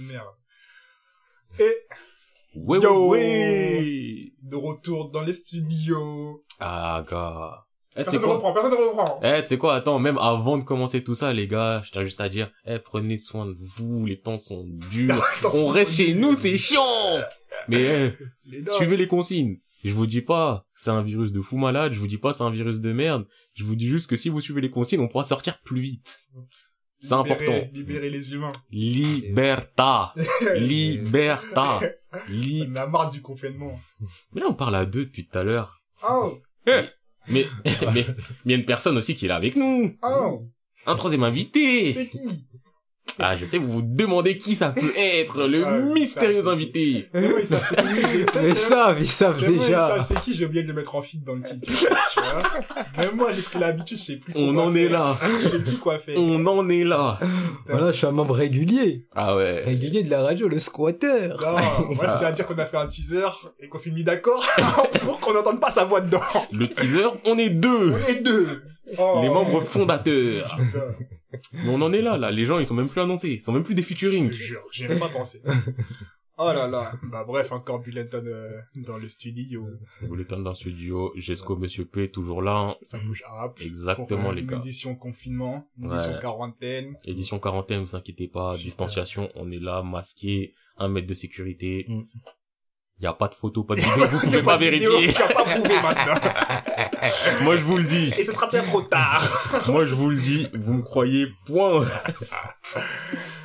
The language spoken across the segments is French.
Merde. Et Yo ouais. de retour dans les studios. Ah, gars. Eh, Personne ne reprend, personne ne reprend. Eh, tu sais quoi, attends, même avant de commencer tout ça, les gars, je tiens juste à dire, eh, prenez soin de vous, les temps sont durs. On reste chez nous, c'est chiant! Mais, eh, Les suivez les consignes. Je vous dis pas, c'est un virus de fou malade, je vous dis pas, c'est un virus de merde. Je vous dis juste que si vous suivez les consignes, on pourra sortir plus vite. C'est important. Libérer les humains. Liberta. Liberta. Li... On a marre du confinement. Mais là, on parle à deux depuis tout à l'heure. Oh, Mais, mais, mais il y a une personne aussi qui est là avec nous. oh, Un troisième invité. c'est qui? Ah, je sais, vous vous demandez qui ça peut être, le Ça, mystérieux ça, invité. Tellement ils savent c'est qui. Mais ils savent, ils savent Tellement ils déjà. savent c'est qui, j'ai oublié de le mettre en feed dans le titre. tu vois. Même moi, j'ai pris l'habitude, je sais plus On quoi en est là. Je sais plus quoi faire. On en est là. Voilà, je suis un membre régulier. Ah ouais. Régulier de la radio, le squatter. Non, moi je tiens à dire qu'on a fait un teaser et qu'on s'est mis d'accord pour qu'on n'entende pas sa voix dedans. Le teaser, on est deux. On est deux. Oh. Les membres fondateurs. Mais on en est là, là. Les gens, ils sont même plus annoncés. Ils sont même plus des je featuring. te jure, j'y ai même pas pensé. Oh là là. Bah bref, encore Bulletin euh, dans le studio. Voulez dans le studio. Jesco, Monsieur P, toujours là. hein. Ça bouge rap. Exactement, euh, les gars. édition confinement, édition Ouais. quarantaine. Édition quarantaine, vous inquiétez pas. Distanciation, on est là, masqué. Un mètre de sécurité. Mm. Y a pas de photo, pas de vidéo. Vous pouvez pas vidéo, vérifier. Tu vas pas prouver maintenant. Moi, je vous le dis. Et ce sera bien trop tard. Moi, je vous le dis. Vous me croyez, point.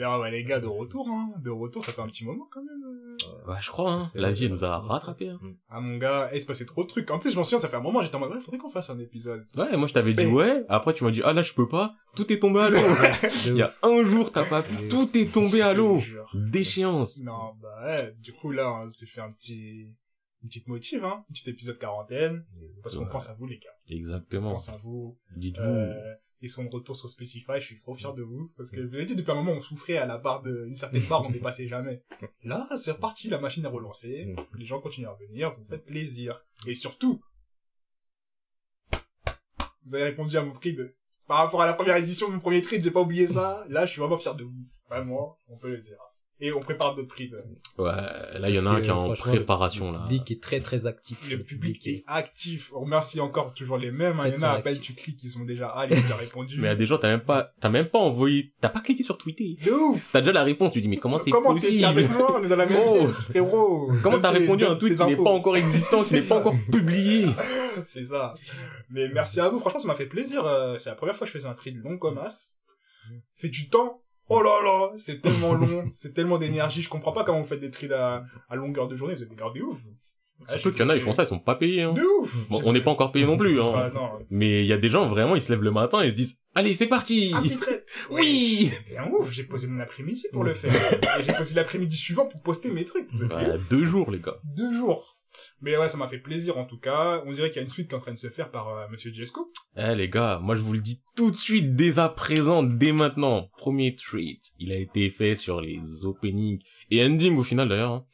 Non, bah, les gars, de retour, hein. De retour, ça fait un petit moment quand même. euh. Bah, je crois, hein. La vie, elle nous a rattrapés, hein. Ah, mon gars, eh, il se passait trop de trucs. En plus, je m'en souviens, ça fait un moment, j'étais en mode, ouais, faudrait qu'on fasse un épisode. Ouais, moi, je t'avais dit Mais- ouais. Après, tu m'as dit, ah là, je peux pas. Tout est tombé à l'eau. Il y a un jour, t'as pas pu. Tout est tombé à l'eau. Je te jure. Déchéance. Non, bah, ouais, du coup, là, on s'est fait un petit, une petite motive, hein. Un petit épisode quarantaine. Parce qu'on Ouais. pense à vous, les gars. On Exactement. pense à vous. Dites-vous. Euh, ils sont de retour sur Spotify, je suis trop fier de vous. Parce que je vous ai dit, depuis un moment, on souffrait à la barre de, une certaine barre, on dépassait jamais. Là, c'est reparti, la machine est relancée. Les gens continuent à venir, vous faites plaisir. Et surtout, vous avez répondu à mon trade. Par rapport à la première édition de mon premier trade, j'ai pas oublié ça. Là, je suis vraiment fier de vous. Vraiment, on peut le dire. Et on prépare d'autres trades. Ouais, là, il y en a un qui est en préparation, Le là. public est très très actif. Le public est actif. On remercie encore toujours les mêmes. hein. Il y en a à peine tu cliques, ils sont déjà, ah, ils ont déjà répondu. Mais il y a des gens, t'as même pas, t'as même pas envoyé, t'as pas cliqué sur Twitter. De ouf! T'as déjà la réponse, tu dis, mais comment c'est Comment t'es possible? avec moi? On est dans la même Oh. pièce, frérot. Comment t'as tes- répondu à un tweet tes qui n'est pas encore existant, qui n'est pas encore publié? C'est ça. Mais merci à vous. Franchement, ça m'a fait plaisir. euh, C'est la première fois que je faisais un trade long comme as. C'est du temps. Oh là là, c'est tellement long, c'est tellement d'énergie. Je comprends pas comment vous faites des trades à, à longueur de journée. Vous êtes des gars de ouf. Surtout qu'il y en a, ils font ça, ils sont pas payés, hein. De ouf. Bon, on n'est pas encore payés non plus, Ah, hein. non. Mais il y a des gens, vraiment, ils se lèvent le matin et se disent, allez, c'est parti! Un petit trade. Oui! Et un ouf, j'ai posé mon après-midi pour le faire. Et j'ai posé l'après-midi suivant pour poster mes trucs. Vous êtes des Bah, deux jours, les gars. deux jours. Mais ouais, ça m'a fait plaisir en tout cas. On dirait qu'il y a une suite qui est en train de se faire par euh, Monsieur Jesco. Eh, les gars, moi, je vous le dis tout de suite, dès à présent, dès maintenant. Premier treat. Il a été fait sur les openings. Et ending, au final, d'ailleurs, hein.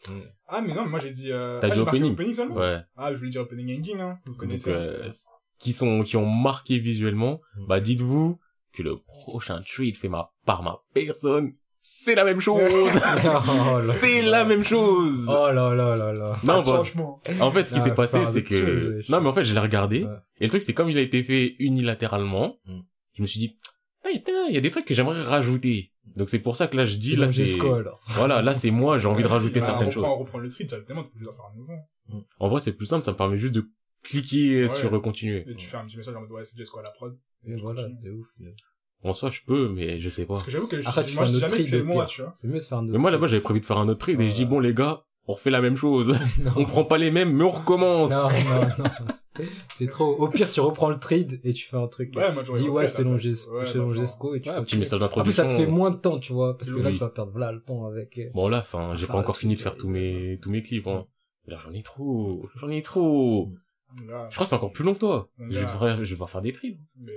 Ah mais non, mais moi j'ai dit... Euh... T'as ah, dit opening. opening seulement Ouais. Ah, je voulais dire opening ending, hein. Vous Donc, connaissez. euh, qui sont, qui ont marqué visuellement. Mm. Bah, dites-vous que le prochain treat fait ma, par ma personne, c'est la même chose. Oh c'est la même chose. Oh là là là là. Non, de bah, en fait, ce qui Ah, s'est passé, c'est que, non, mais en fait, je l'ai regardé. Ouais. Et le truc, c'est comme il a été fait unilatéralement, Mm. je me suis dit, il y a des trucs que j'aimerais rajouter. Donc c'est pour ça que là, je dis, C'est là, c'est, voilà, là, c'est moi, j'ai envie de rajouter Bah, certaines on choses. on reprend le plus en faire un nouveau. En vrai, c'est plus simple, ça me permet juste de cliquer Ouais. sur continuer. Et tu fais un petit message en mode, ouais, c'est Jesco à la prod. Et tu voilà, de ouf. En soi, je peux, mais je sais pas. Parce que j'avoue que je, Après, tu moi, je un dis autre jamais que trade c'est de moi, tu vois. C'est mieux de faire un autre. Mais moi, là-bas, j'avais prévu de faire un autre trade et je dis, Ouais. bon, les gars, on refait la même chose. Non. on prend pas les mêmes, mais on recommence. Non, non, non. C'est trop. Au pire, tu reprends le trade et tu fais un truc. Ouais, moi, Dis ouais, selon. Ges- Ouais, selon Jesco et tu Ouais, un petit message En plus, ça d'introduction. te fait moins de temps, tu vois, parce que là, tu vas perdre là le temps avec. euh, Bon, là, enfin, j'ai pas encore fini de faire tous mes, tous mes clips, hein. Là, j'en ai trop. J'en ai trop. Je crois que c'est encore plus long que toi. Je vais devoir, je vais devoir faire des trades. Mais.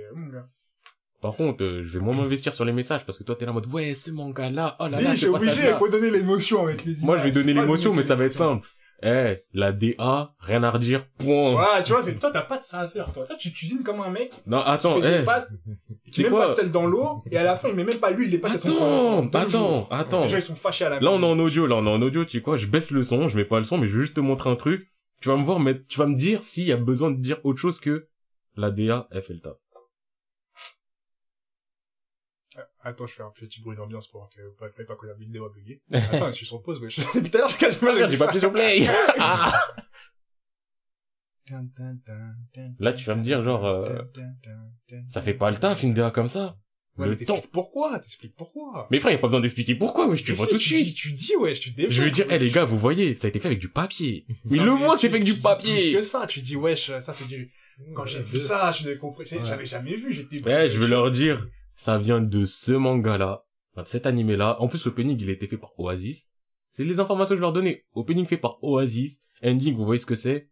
Par contre, euh, je vais moins m'investir sur les messages parce que toi, t'es là en mode, ouais, ce manga là, oh là si, là, ça obligé, il faut donner l'émotion avec les images. Moi, je vais donner l'émotion, mais ça va être simple. Eh, la DA, rien à redire, point. Ouais, tu vois, c'est, toi, t'as pas de ça à faire, toi. Toi, tu cuisines comme un mec. Non, attends, tu fais eh. des pâtes, tu mets pas de sel dans l'eau, et à la fin, il met même pas l'huile, les pâtes, elles sont Attends, attends, attends. Les gens, ils sont fâchés à la Là, on est en audio, là, on est en audio, tu sais quoi, je baisse le son, je mets pas le son, mais je veux juste te montrer un truc. Tu vas me voir, mais tu vas me dire s'il y a besoin de dire autre chose que la DA, elle fait le taf. Attends, je fais un petit bruit d'ambiance pour que, pas, pas, que la vidéo a bugué. Attends, je suis sur pause, wesh. Depuis tout à l'heure, je cache pas. Regarde, j'ai pas appuyé sur play. Ah. Là, tu vas me dire, genre, euh, Ça fait pas le taf, une DA comme ça. Ouais, le mais temps. pourquoi, t'expliques pourquoi. Mais frère, y a pas besoin d'expliquer pourquoi, wesh, tu Mais vois si, tout de suite. Tu dis, ouais, tu développes. Je veux dire, eh wesh. les gars, vous voyez, ça a été fait avec du papier. Mais Non, le mais tu- c'est fait avec tu du papier. Plus que ça, tu dis, wesh, ça c'est du, quand j'ai vu ça, je l'ai compris, j'avais jamais vu, j'étais... Ouais, je veux leur dire, ça vient de ce manga-là, enfin, de cet animé-là. En plus, l'opening, il a été fait par Oasis. C'est les informations que je leur donnais. Opening fait par Oasis. Ending, vous voyez ce que c'est?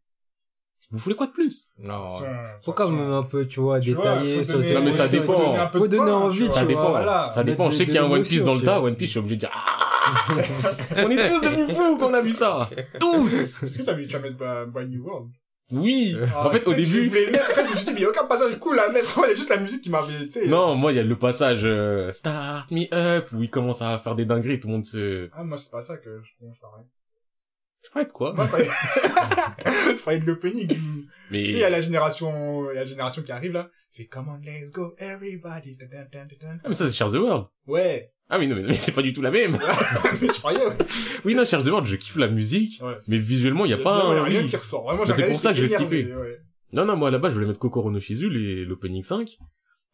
Vous voulez quoi de plus? Non. Faut quand même un peu, tu vois, tu vois, détailler donner- Non, mais ça faut dépend. donner Faut donner envie, tu vois. Ça dépend. Voilà. Ça dépend. Je sais qu'il y a un One Piece dans le tas. One Piece, je suis obligé de dire, ah On est tous devenus fous quand on a vu ça. Tous. Est-ce que t'as vu, tu vas mettre bah, Brand New World? Oui. Ah, En fait, au Je début, le mettre, je me suis dit, mais il y a aucun passage cool à mettre, il y a juste la musique qui m'avait, tu sais. non, moi, il y a le passage, euh, start me up, où il commence à faire des dingueries, tout le monde se, Ah, moi, c'est pas ça que je, je parlais. je parlais de quoi? Moi, je parlais, je de l'opening. Tu Mais, sais, il y a la génération, il y a la génération qui arrive, là. Fait, come on, let's go, everybody. Ah, mais ça, c'est Share the World. Ouais. Ah oui, non, mais, c'est pas du tout la même. je croyais, ouais. Oui, non, the World, je kiffe la musique, Ouais. mais visuellement, il y a pas un... y a rien oui. qui ressort. Vraiment, j'ai c'est pour ça que je l'ai skippé. ouais. Non, non, moi, là-bas, je voulais mettre Kokoro no Shizu, les- l'opening 5,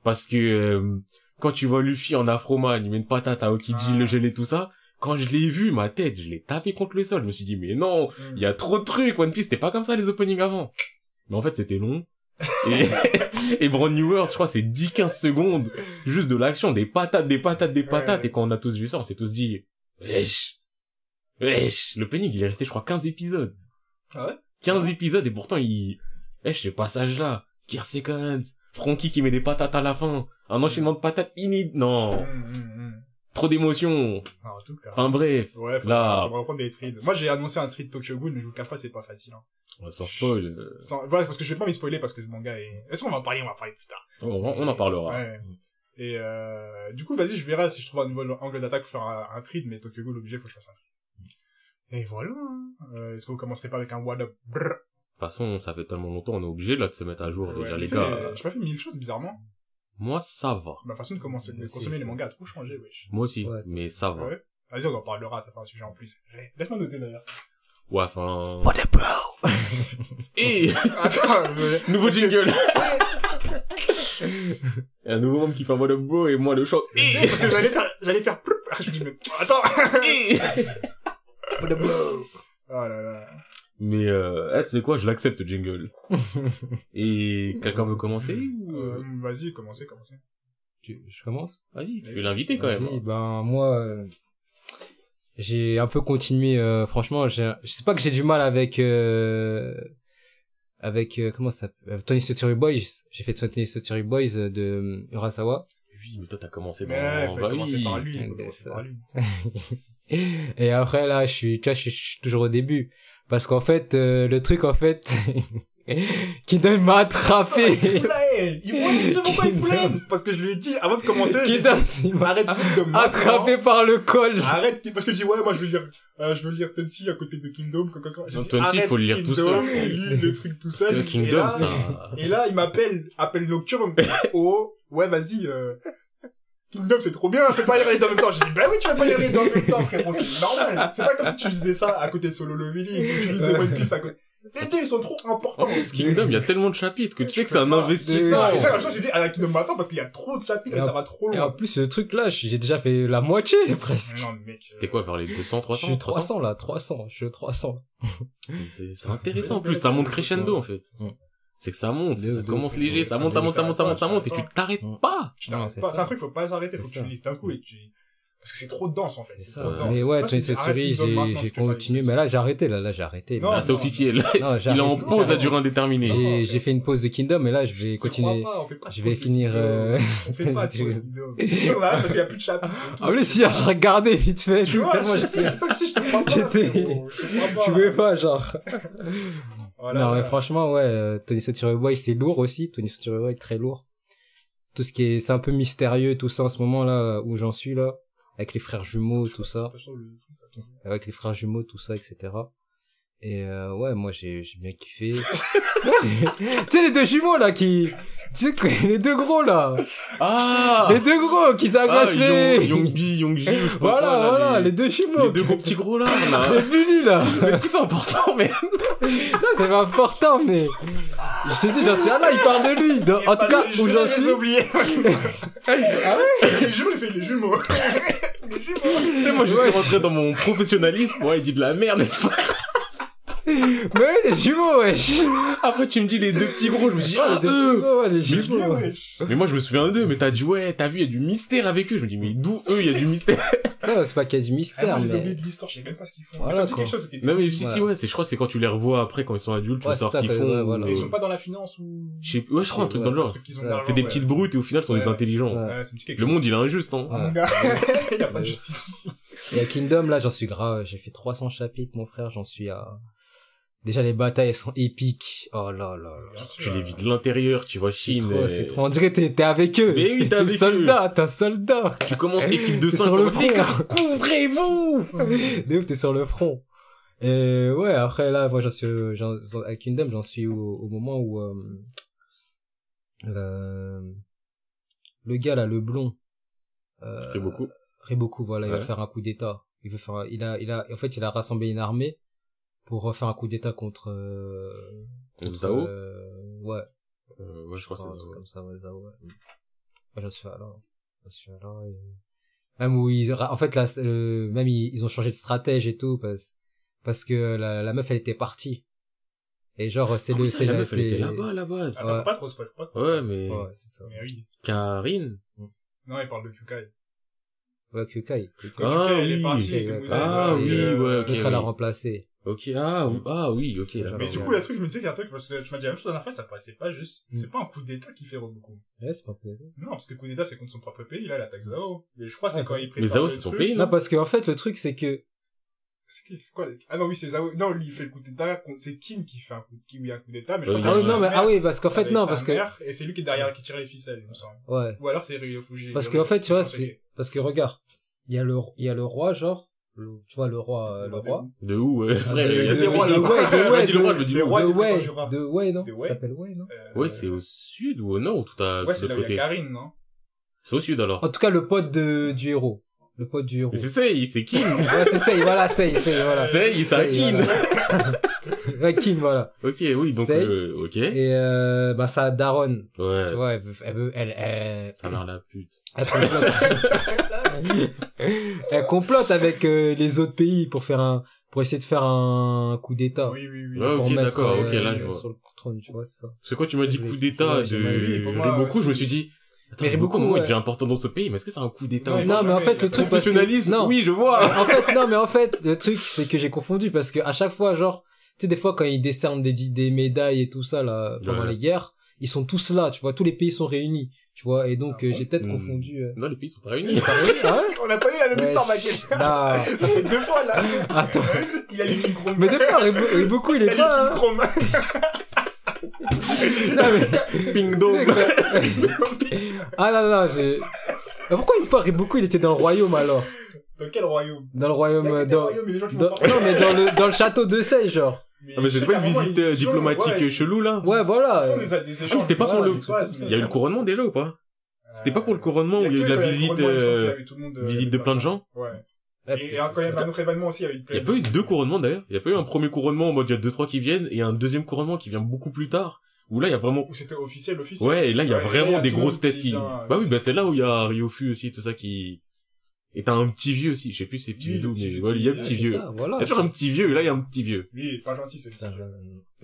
parce que, euh, quand tu vois Luffy en Afroman, il met une patate à Okiji, Ah. le gelé, tout ça, quand je l'ai vu, ma tête, je l'ai tapé contre le sol, je me suis dit, mais non, il y a trop de trucs, One Piece, c'était pas comme ça, les openings avant. Mais en fait, c'était long. Et, et Brand New World, je crois, c'est 10-15 secondes, juste de l'action, des patates, des patates, des patates, Ouais. et quand on a tous vu ça, on s'est tous dit, wesh, wesh, l'opening, il est resté, je crois, 15 épisodes. Ah ouais? 15 épisodes, et pourtant, il, wesh, ce passage-là, Gear Seconds, Frankie qui met des patates à la fin, un enchaînement de patates inédit, non, Hum, hum, hum. Trop d'émotions, en tout cas. enfin bref, Ouais, faut, là. faut reprendre des trades. Moi, j'ai annoncé un trade Tokyo Ghoul, mais je vous le cache pas, c'est pas facile, hein. sans spoil, euh, Sans... Ouais, parce que je vais pas m'y spoiler parce que le manga est... Est-ce qu'on va en parler? On va en parler plus tard. on, on en parlera. Ouais. Et euh, du coup, vas-y, je verrai si je trouve un nouvel angle d'attaque pour faire un, un trade, mais Tokyo Ghoul, obligé, faut que je fasse un trade. Et voilà. hein. Euh, Est-ce que vous commencerez pas avec un What Up? De toute façon, ça fait tellement longtemps, on est obligé là de se mettre à jour Ouais, déjà les gars. J'ai pas fait mille choses, bizarrement. Moi ça va. Ma façon de commencer, de consommer les mangas a trop changé, wesh. Moi aussi, Ouais, mais ça va. Ouais. Vas-y, on en parlera, ça fait un sujet en plus. Ouais, Laisse-moi noter d'ailleurs. Ouais, enfin. What a bro? Et Attends, je- nouveau jingle. un nouveau membre qui fait un mode bro et moi le choc. Et parce que j'allais faire, j'allais faire, je me dis, mais, attends. Et What up, bro? Oh là là. Mais euh, eh, tu sais quoi, je l'accepte ce jingle. Et quelqu'un veut commencer ou... Euh, vas-y, commencez, commencez. Tu- Je commence? Vas-y, tu es l'invité quand même. Ben moi, euh, j'ai un peu continué. euh, franchement, je sais pas que j'ai du mal avec euh, avec euh, comment ça s'appelle euh, Tony Story Boys. J'ai fait Tony Story Boys euh, de euh, Urasawa. Oui, mais toi t'as commencé dans... Mais, faut bah commencer par lui, par. Et après là, je suis, tu vois, je suis, je suis toujours au début parce qu'en fait, euh, le truc en fait, Kingdom m'a attrapé. Il foulaille Il foulaille, tu sais pourquoi il Parce que je lui ai dit, avant de commencer, Kingdom il m'a arrête de me attrapé par le col. Arrête, parce que je dis, ouais, moi, je veux lire, euh, je veux lire Tenchi à côté de Kingdom, Tenchi, arrête, faut le lire tout Kingdom, seul. lis le truc tout Parce seul. que et Kingdom, là, ça... Et là, il m'appelle, appel nocturne. Oh, ouais, vas-y, euh, Kingdom, c'est trop bien, fais pas les deux en même temps. J'ai dit, bah oui, tu vas pas les deux en même temps, frérot, c'est normal. C'est pas comme si tu lisais ça à côté de Solo Leveling, ou tu lisais One Piece à côté. Les deux, ils sont trop importants. En plus, Kingdom, il y a tellement de chapitres que tu sais que Je c'est un investissement. Et ça, comme ça, j'ai dit, à la Kingdom maintenant, parce qu'il y a trop de chapitres et ça va trop Et en loin. plus, ce truc là, j'ai déjà fait la moitié presque. Non, mec. euh, T'es quoi, vers les 200, Je 300, suis 300 là, 300, je suis 300. C'est c'est intéressant en plus, ça monte crescendo en fait. C'est que ça monte, ça commence léger, ça monte, ça monte, ça monte, ça monte, ça monte, et tu t'arrêtes pas. Tu Non, t'arrêtes c'est pas. ça. C'est un truc, faut pas s'arrêter, faut que tu lises d'un coup et tu... Parce que c'est trop dense, en fait. C'est ça. trop dense. Mais ouais, arrête Story, j'ai continué. Mais là, j'ai arrêté, là, là, j'ai arrêté. Non, c'est officiel. Il est en pause à durée indéterminée. J'ai fait une pause de Kingdom, mais là, je vais continuer. crois pas, on fait pas de Je vais finir, euh, On fait pas parce qu'il y a plus de tout. Ah, mais si, j'ai regardé vite fait. Tu vois, c'est ça, si je te. J'étais- Je pouvais pas, genre. Voilà, non, mais franchement, ouais, euh, Tony Sotiru Boy, c'est lourd aussi. Tony Sotiru Boy, très lourd. Tout ce qui est, c'est un peu mystérieux, tout ça, en ce moment, là, où j'en suis, là. Avec les frères jumeaux, tout ça. Avec les frères jumeaux, tout ça, etc. Et, euh, ouais, moi, j'ai, j'ai bien kiffé. tu sais, les deux jumeaux, là, qui, tu sais, que- les deux gros, là. Ah! Les deux gros, qui Ah, s'agressent les... Young, Youngbi, Youngji, ou je sais pas Voilà, quoi, là, voilà, les, les, deux jumeaux. les deux gros petits gros là, là. Les bullies, là. Mais qui c'est important, mais. Non, c'est pas important, mais je te dis, j'en suis ah là, il parle de lui. En tout cas, où j'en suis. oublié. ah ouais? Les jumeaux, il fait les jumeaux. les jumeaux. Tu sais, moi, je suis rentré dans mon professionnalisme. Ouais, il dit de la merde. Mais oui, les jumeaux, wesh. Après, tu me dis les deux petits gros, je me suis dit, Ah, ah, les deux eux. jumeaux, ouais, les jumeaux. wesh. Mais moi, je me souviens d'eux, mais t'as dit, ouais, t'as vu, il y a du mystère avec eux. Je me dis, mais d'où eux, il y a du mystère? Non, c'est pas qu'il y a du Ah, mystère, moi, j'ai mais. oublié de l'histoire, je sais même pas ce qu'ils font. Voilà, ça me dit quoi. quelque chose, c'était Non, mais si, si, Ouais. c'est, je crois que c'est quand tu les revois après, quand ils sont adultes, tu Ouais, vas savoir c'est ce qu'ils ça, font. ouais, voilà. ils sont pas dans la finance ou. Je sais plus, ouais, je crois, un truc dans le genre. C'est des petites brutes et au final, ce sont des intelligents. Ça Le monde, il est injuste, hein. Ouais. Mon gars, il y a pas de justice ici. Et à Kingdom, là, j'en suis grave. J'ai fait 300 chapitres, mon frère, j'en suis à. Déjà, les batailles, elles sont épiques. Oh là là là. Tu les vis de l'intérieur, tu vois C'est Chine. trop, et- c'est trop. On dirait que t'es t'es avec eux. Mais oui, t'es T'es avec eux. soldat, t'es un soldat. Tu commences équipe de T'es 5 sur le front. gars, couvrez-vous! De ouf, t'es sur le front. Et ouais, après là, moi j'en suis, j'en, à Kingdom, j'en suis au, au moment où euh, euh, le gars là, le blond, euh, beaucoup. Riboku, voilà, il va faire un coup d'état. Il veut faire, il a, il a, en fait, il a rassemblé une armée pour refaire un coup d'état contre, euh, contre, Zao? euh, ouais, Euh, ouais, je crois que c'est ça. comme ça, ouais, Zao, ouais. Ouais, j'en suis là, j'en suis là, et... même où ils, en fait, là, euh, même ils, ils ont changé de stratège et tout, parce, parce que la, la meuf, elle était partie. Et genre, c'est Ah le, oui, c'est la la- meuf, elle c'est- était là-bas, à la base. Attends, Ouais. faut pas trop spoil, pas trop. Ouais, mais... Ouais, c'est ça. Mais oui. Karine? Non, il parle de Kyukai. Ouais, Kyukai. Quand Ah Kyukai, elle est oui. partie, que ouais. Ah elle, oui, euh, ouais, ok. L'autre, elle a oui. remplacé. Ok, ah, oui, ah oui, ok. là, Mais du coup, il y a un truc, je me disais qu'il y a un truc, parce que tu m'as dit la même chose la dernière fois, ça paraissait pas juste. Mm. C'est pas un coup d'état qui fait beaucoup. Ouais, c'est pas possible. Non, parce que le coup d'état, c'est contre son propre pays, là, il attaque Zao. Et je crois que c'est Ah, quand il Mais prépare Zao, le c'est son truc. pays, Non, parce qu'en fait, le truc, c'est que, C'est qui- c'est quoi les- Ah non, oui, c'est Zao. Non, lui, il fait le coup d'état. C'est Kim qui fait un coup, qui un coup d'état, mais je crois ah que oui, c'est non, mais, ah oui, parce qu'en fait, non, parce que, Et c'est lui qui est derrière qui tire les ficelles, il me semble. ouais. Ou alors c'est Ryo Fuji. Parce qu'en fait, tu vois, c'est, parce que regarde, il y a le, il y a le roi, genre, le- tu vois, le roi, euh, le roi. De où, ouais, le roi, ouais. roi de dépend ouais, du roi. de ouais, non? Ça s'appelle ouais, non? Euh, Ouais, c'est au sud ou au nord ou tout à, Ouais, c'est là où il y côté? a Karine, non? C'est au sud, alors. En tout cas, le pote de, du héros. Le pote du héros. C'est Sei, c'est Kin. Ouais, c'est Sei, voilà, Sei, Sei, voilà. Sei, c'est Sei, Kin. voilà. Ok, oui, donc, euh, ok. Et, euh, bah, sa daronne, Ouais. tu vois, elle veut, elle veut, elle, elle, Ça mère la pute. elle complote, elle complote avec euh, les autres pays pour faire un, pour essayer de faire un coup d'état. Oui, oui, oui. Ouais, ok, d'accord, euh, ok, là, je vois. Sur le trône, tu vois, c'est ça. C'est quoi, tu m'as dit coup d'état de moi, Riboku, je me suis dit, attends, Mais il ouais. devient important dans ce pays, mais est-ce que c'est un coup d'état Non, ou il Non, mais en fait, le truc, parce que, non. oui, je vois. en fait, non, mais en fait, le truc, c'est que j'ai confondu parce que à chaque fois, genre, sais, des fois, quand ils décernent des, des médailles et tout ça, là, pendant Ouais. les guerres, ils sont tous là, tu vois, tous les pays sont réunis, tu vois, et donc, Ah euh, j'ai peut-être Hmm. confondu, euh... Non, les pays sont pas réunis. Oui, ah ouais On a pas lu la même Ouais, histoire. Ça fait deux fois, là. Attends. Il a lu King Chrome. Mais des fois, Riboku, il Il est pas, Chrome. hein. Non, mais- Ping dong. ah non, non, j'ai... Mais pourquoi une fois Riboku, il était dans le royaume, alors? Dans quel royaume Dans le Il y royaume, a euh, dans, royaumes, mais des gens qui dans- vont pas. non, mais dans le, dans le château de Sei, genre. Ah, mais c'était pas une visite euh, diplomatique chelou, là? Ouais, voilà. Ils font euh, des, des Ah, échanges. mais c'était pas pour le, il y a eu le couronnement déjà ou pas? C'était pas pour le couronnement où Euh, il y a eu de la visite, euh, visite de plein de gens? Ouais. ouais, Et, et quand il y avait un autre événement aussi, il y a eu Il y a pas eu deux couronnements d'ailleurs. Il y a pas eu un premier couronnement en mode il y a deux trois qui viennent et un deuxième couronnement qui vient beaucoup plus tard. Où là il y a vraiment Où c'était officiel, officiel. ouais et là il y a Ouais, vraiment il y a des grosses têtes qui vient, Bah euh, oui bah c'est là où il y a Ryofu aussi tout ça qui. Et t'as un petit vieux aussi. Je sais plus c'est petit Oui, vieux mais il y a un petit vieux. voilà. Il y a toujours un petit vieux et là il y a un petit vieux. Lui, il est pas gentil,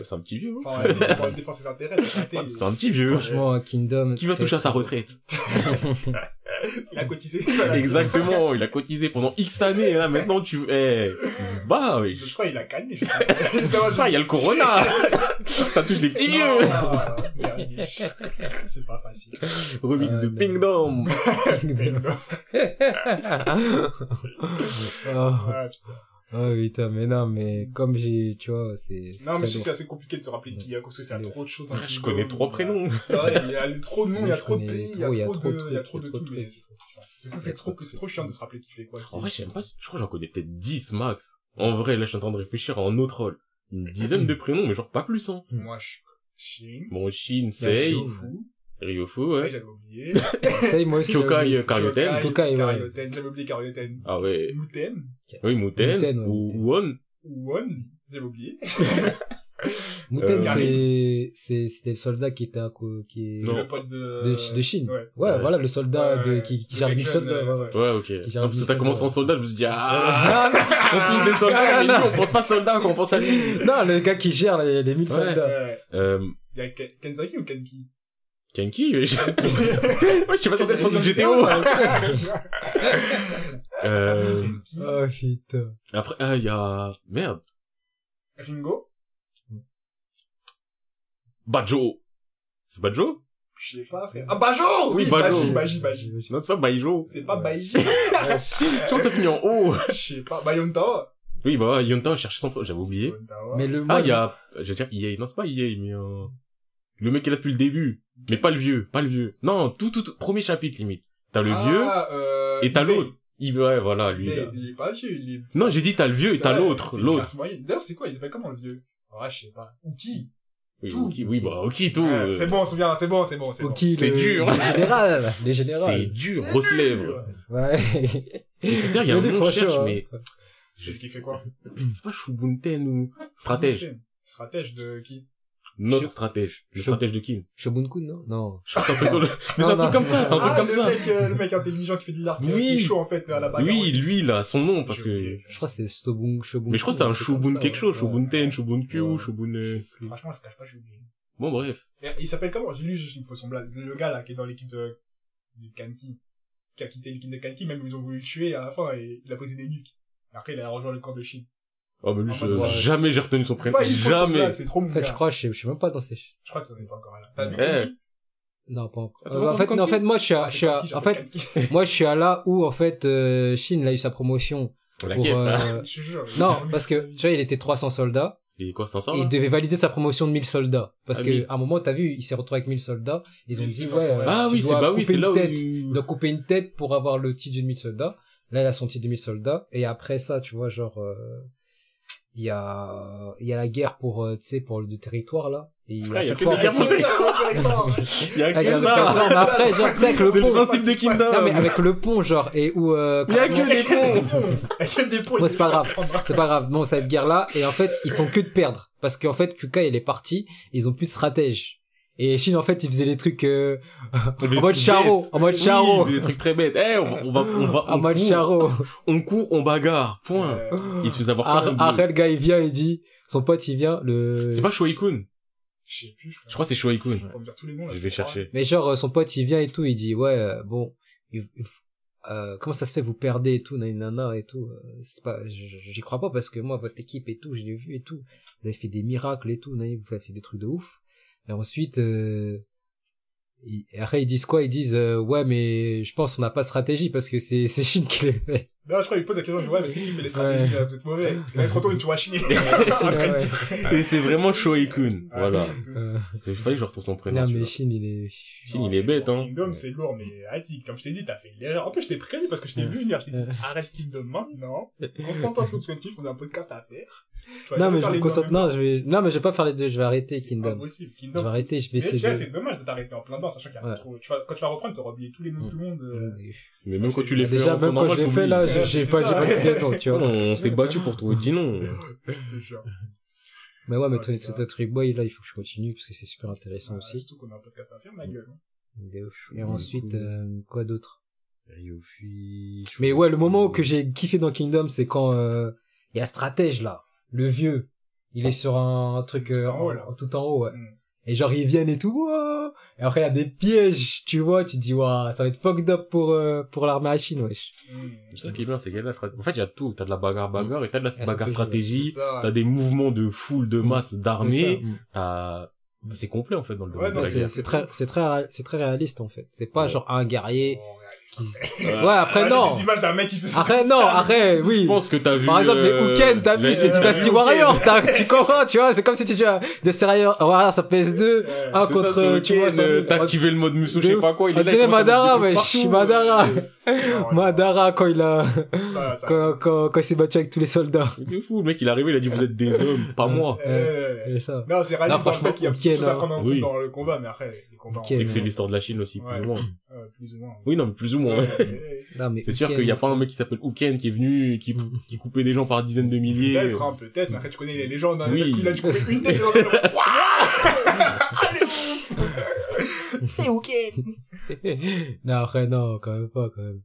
C'est un petit vieux. hein. Enfin, ses intérêts. C'est un petit vieux Franchement, Kingdom. qui va toucher à sa retraite. Il a cotisé. Exactement, il a cotisé pendant X années, là, maintenant tu, eh, il se bat, oui. Je crois qu'il a gagné, je il y a le corona. Ça touche les petits vieux. C'est pas facile. Remix Euh, de. Pingdom. oh, putain. Oh, putain, mais non, mais comme j'ai, tu vois, c'est... c'est Non, mais je sais que c'est assez compliqué de se rappeler qui il y a, parce que c'est Le- trop de choses. Je connais trois prénoms. Ouais, il y a trop de noms, il y a trop de pays, il y a trop, de de, il y a trop de tout, de mais c'est trop, ça, c'est de c'est chiant de se rappeler qui fait quoi. En vrai, même pas, si- je crois que j'en connais peut-être 10 max. En vrai, là, je suis en train de réfléchir en autre rôle. Une dizaine de prénoms, mais genre pas plus, hein. Moi, je, Shin, Bon, Shin, Shin. Sei, Ryofu, ça, ouais. j'avais oublié. Ça, moi aussi, Kyokai, j'avais oublié. Karyoten. Ouais. Karyoten, j'avais oublié Karyoten. Ah ouais. Muten, Oui, Muten, Muten, ou. Won. Won, j'avais oublié. Muten, Euh, c'est, c'est, c'était le soldat qui était à qui est, C'est le pote de... de, de Chine. Ouais. Ouais, Ouais. voilà, le soldat Ouais, de, qui, qui gère euh, ouais, ouais. Ouais, ok. Non, parce que t'as commencé en soldat, je me suis dit, ah, ils sont tous des soldats, mais lui, on pense pas soldat quand on pense à lui. Non, le gars qui gère les, les mille Ouais. soldats. Euh, Il y a Ken- Kenzaki ou Kenki? Kenki, ouais, je sais pas c'est le de GTO. Euh. Oh, putain. après, ah, il y a, merde, Ringo Bajo. C'est Bajo? Je sais pas, frère. Ah, Bajo Oui, Bajo. Baji, Baji, Baji. Non, c'est pas Baijo. C'est pas Baiji. Je pense que ça finit en O. Je sais pas. Bayonta Oui, bah, ouais, Yonta cherchait son, j'avais oublié. Mais le, Ah, moi, il y a, je veux dire EA. Non, c'est pas EA, mais euh, le mec est là depuis le début. Mais pas le vieux, pas le vieux. Non, tout, tout, tout- premier chapitre, limite. T'as le vieux, Ah, euh, et t'as l'autre. Il, ouais, voilà, lui, là. Il est pas vieux, il est... Non, j'ai dit t'as le vieux et C'est t'as l'autre, c'est l'autre. D'ailleurs, c'est quoi Il s'appelle comment le vieux? Ah, je sais pas. Uki. Oui, tout. ok, oui, bah, ok, tout. Ouais, euh, C'est bon, on se souvient, c'est bon, c'est bon, c'est bon. C'est le- dur. Les générales, les C'est générales. dur, grosses lèvres. Ouais. Putain, il y a un nom que cherche, franchement, mais C'est qui fait quoi? C'est pas Shubunten ou stratège? Stratège de qui? Notre stratège. Le stratège de Kin. Shobunkun, non? Non. Que c'est un truc Mais c'est un Non, truc non. comme ça, c'est un truc Ah, comme le ça. Mec, euh, le mec intelligent qui fait de l'arc, Oui. qui est chaud en fait à la bagarre. Oui, aussi. lui, il a son nom, parce que. Je crois que c'est Shobun, Shobun. mais je crois que c'est un Shubun quelque chose, Ouais. Shubunkyu, Ouais. Shubun, euh, Franchement, je cache pas, j'ai oublié. bon, bref. Il s'appelle comment? J'ai lu juste une fois son blague. Le gars là qui est dans l'équipe de, de Kanki, qui a quitté l'équipe de Kanki, même ils ont voulu le tuer à la fin et il a posé des nuques. Et après, il a rejoint le camp de Chine. Oh, mais lui, je- mode, jamais j'ai retenu son prénom. Pas, il Jamais. C'est trop mon En fait, je crois, je sais, je sais même pas danser. Je crois que t'en es pas encore là. T'as vu Eh. Non, pas encore. Euh, en fait, non, en fait, moi, je suis à, Ah, je suis à- en fait, moi, je suis à là où, en fait, euh, Shin, il a eu sa promotion. La pour, euh, Je te jure. non, parce que, tu vois, il était 300 soldats. Et quoi, 500, Et là? il devait valider sa promotion de 1000 soldats. Parce Ah, que, oui. à un moment, t'as vu, il s'est retrouvé avec 1000 soldats. Ils ont dit, ouais, euh, Ah tu oui, c'est, dois bah oui, couper c'est une là où... tête. Il doit couper une tête pour avoir le titre de 1000 soldats. Là, il a son titre de 1000 soldats. Et après ça, tu vois, genre, euh, il y a, il y a la guerre pour, euh, tu sais, pour le territoire, là. Et il y a que fois, des guerres fait, pour le territoire. Il y a que regarde, ça. regarde, mais après, genre, tu sais, avec le C'est le pont. principe de Kingdom. Non, mais avec le pont, genre, et où, euh, Il y a que des ponts. Il y a que des ponts. Ouais, c'est pas grave. C'est pas grave. Bon, cette guerre-là, et en fait, ils font que de perdre. Parce qu'en fait, Kuka, il est parti, ils ont plus de stratège. Et Shin, en fait, il faisait des trucs, euh, en mode charo, en mode Oui, charo. des trucs très bêtes. Eh, on va, on va, on va, En on mode court, charo. on court, on bagarre. Point. Euh, Il se faisait avoir Ar- quand même Arel, le gars, il vient, il dit, son pote, il vient, le... C'est pas Shuai-kun. Je sais plus. Je crois que c'est les noms, là, Je vais chercher. Mais genre, euh, son pote, il vient et tout, il dit, ouais, euh, bon, il- il euh, comment ça se fait, vous perdez et tout, nanana et tout. euh, C'est pas, je- j'y crois pas parce que moi, votre équipe et tout, je l'ai vu et tout. Vous avez fait des miracles et tout, nanana, vous avez fait des trucs de ouf. Et ensuite, euh, ils- et après, ils disent quoi? Ils disent, euh, ouais, mais je pense qu'on n'a pas de stratégie parce que c'est, c'est Chine qui les fait. Non, je crois qu'il pose la question, je dis, ouais, mais c'est qui fait les stratégies, là, vous êtes mauvais. Et là, il se retourne et tu vois Chine. Ouais. Et c'est vraiment Shuai-kun. Ah, Voilà. Euh, Il fallait que je retrouve son prénom. non, mais. Chine, il est, Chine, il est bête, hein. Kingdom, c'est lourd, mais vas-y, comme je t'ai dit, t'as fait l'erreur. En plus, je t'ai prévenu parce que je t'ai vu venir. Je t'ai dit, arrête Kingdom maintenant. Concentre-toi sur Twenty, on a un podcast à faire. Non, mais je me les concentre, non, je vais, non, mais je vais pas faire les deux, je vais arrêter C'est Kingdom. impossible. Je Kingdom. vais arrêter, je vais Mais essayer de... c'est dommage de t'arrêter en plein dedans, sachant qu'il y a Ouais. trop, tu vas, quand tu vas reprendre, t'auras oublié tous les noms de tout le monde. euh, Mais même quand tu les fais Déjà, même quand je l'ai fait, t'oublies. là, j'ai pas, j'ai pas tous les noms, tu vois. On s'est battu pour trouver 10 noms. Je. Mais ouais, mais Tony Trick Boy, là, il faut que je continue parce que c'est super intéressant aussi. Surtout qu'on a un podcast à faire, ma gueule. hein. Ouf. Et Ouais, ensuite, euh, quoi d'autre? Ryofi. Mais ouais, le moment que j'ai kiffé dans Kingdom, c'est quand euh, il y a stratège là, le vieux. Il est sur un, truc euh, Tout en haut, en- là. en- tout en haut, ouais. Mm. et genre ils viennent et tout Wouah et après il y a des pièges tu vois tu te dis waouh ça va être fucked up pour euh, pour l'armée à Chine wesh. C'est ça qui est bien, c'est qu'il y a de la stratégie. En fait, il y a tout. T'as de la bagarre bagarre et t'as de la la bagarre stratégie. T'as des mouvements de foule, de masse, d'armée. Mm. T'as, bah, c'est complet, en fait, dans le Ouais, domaine c'est très c'est très c'est très réaliste en fait c'est pas Ouais. genre un guerrier Oh. Ouais. ouais après Ah, non Des images d'un mec qui fait ça. après non après oui Je pense que t'as vu. Par exemple, les euh, Hooken, t'as vu, c'est euh, Dynasty Warrior, tu comprends, tu vois, c'est comme si tu jouais à Dynasty Warrior sur PS2, Ouais. un contre, ça, c'est tu vois, euh, T'as activé le mode Musso, je sais pas quoi. Il est là, Madara, mais. Madara. Madara, quand il a, quand, quand, quand il s'est battu avec tous les soldats. C'est fou, le mec, il est arrivé, il a dit, vous êtes des hommes, pas moi. Euh, C'est ça. Non, c'est réaliste franchement, fait qu'il y a tout à prendre en compte oui. dans le combat, mais après, les combats, Et que c'est l'histoire de la Chine aussi, Ouais. plus ou moins. Plus ou moins. Oui, non, mais plus ou moins. Ouais, ouais. ouais. Non, mais C'est sûr qu'il y a pas un mec qui s'appelle Hooken qui est venu, qui, Mm. qui coupait des gens par dizaines de milliers. Peut-être, hein, peut-être, mais après, tu connais les légendes, hein, Oui. a dû couper une tête, C'est ok non, après, non, quand même pas, quand même.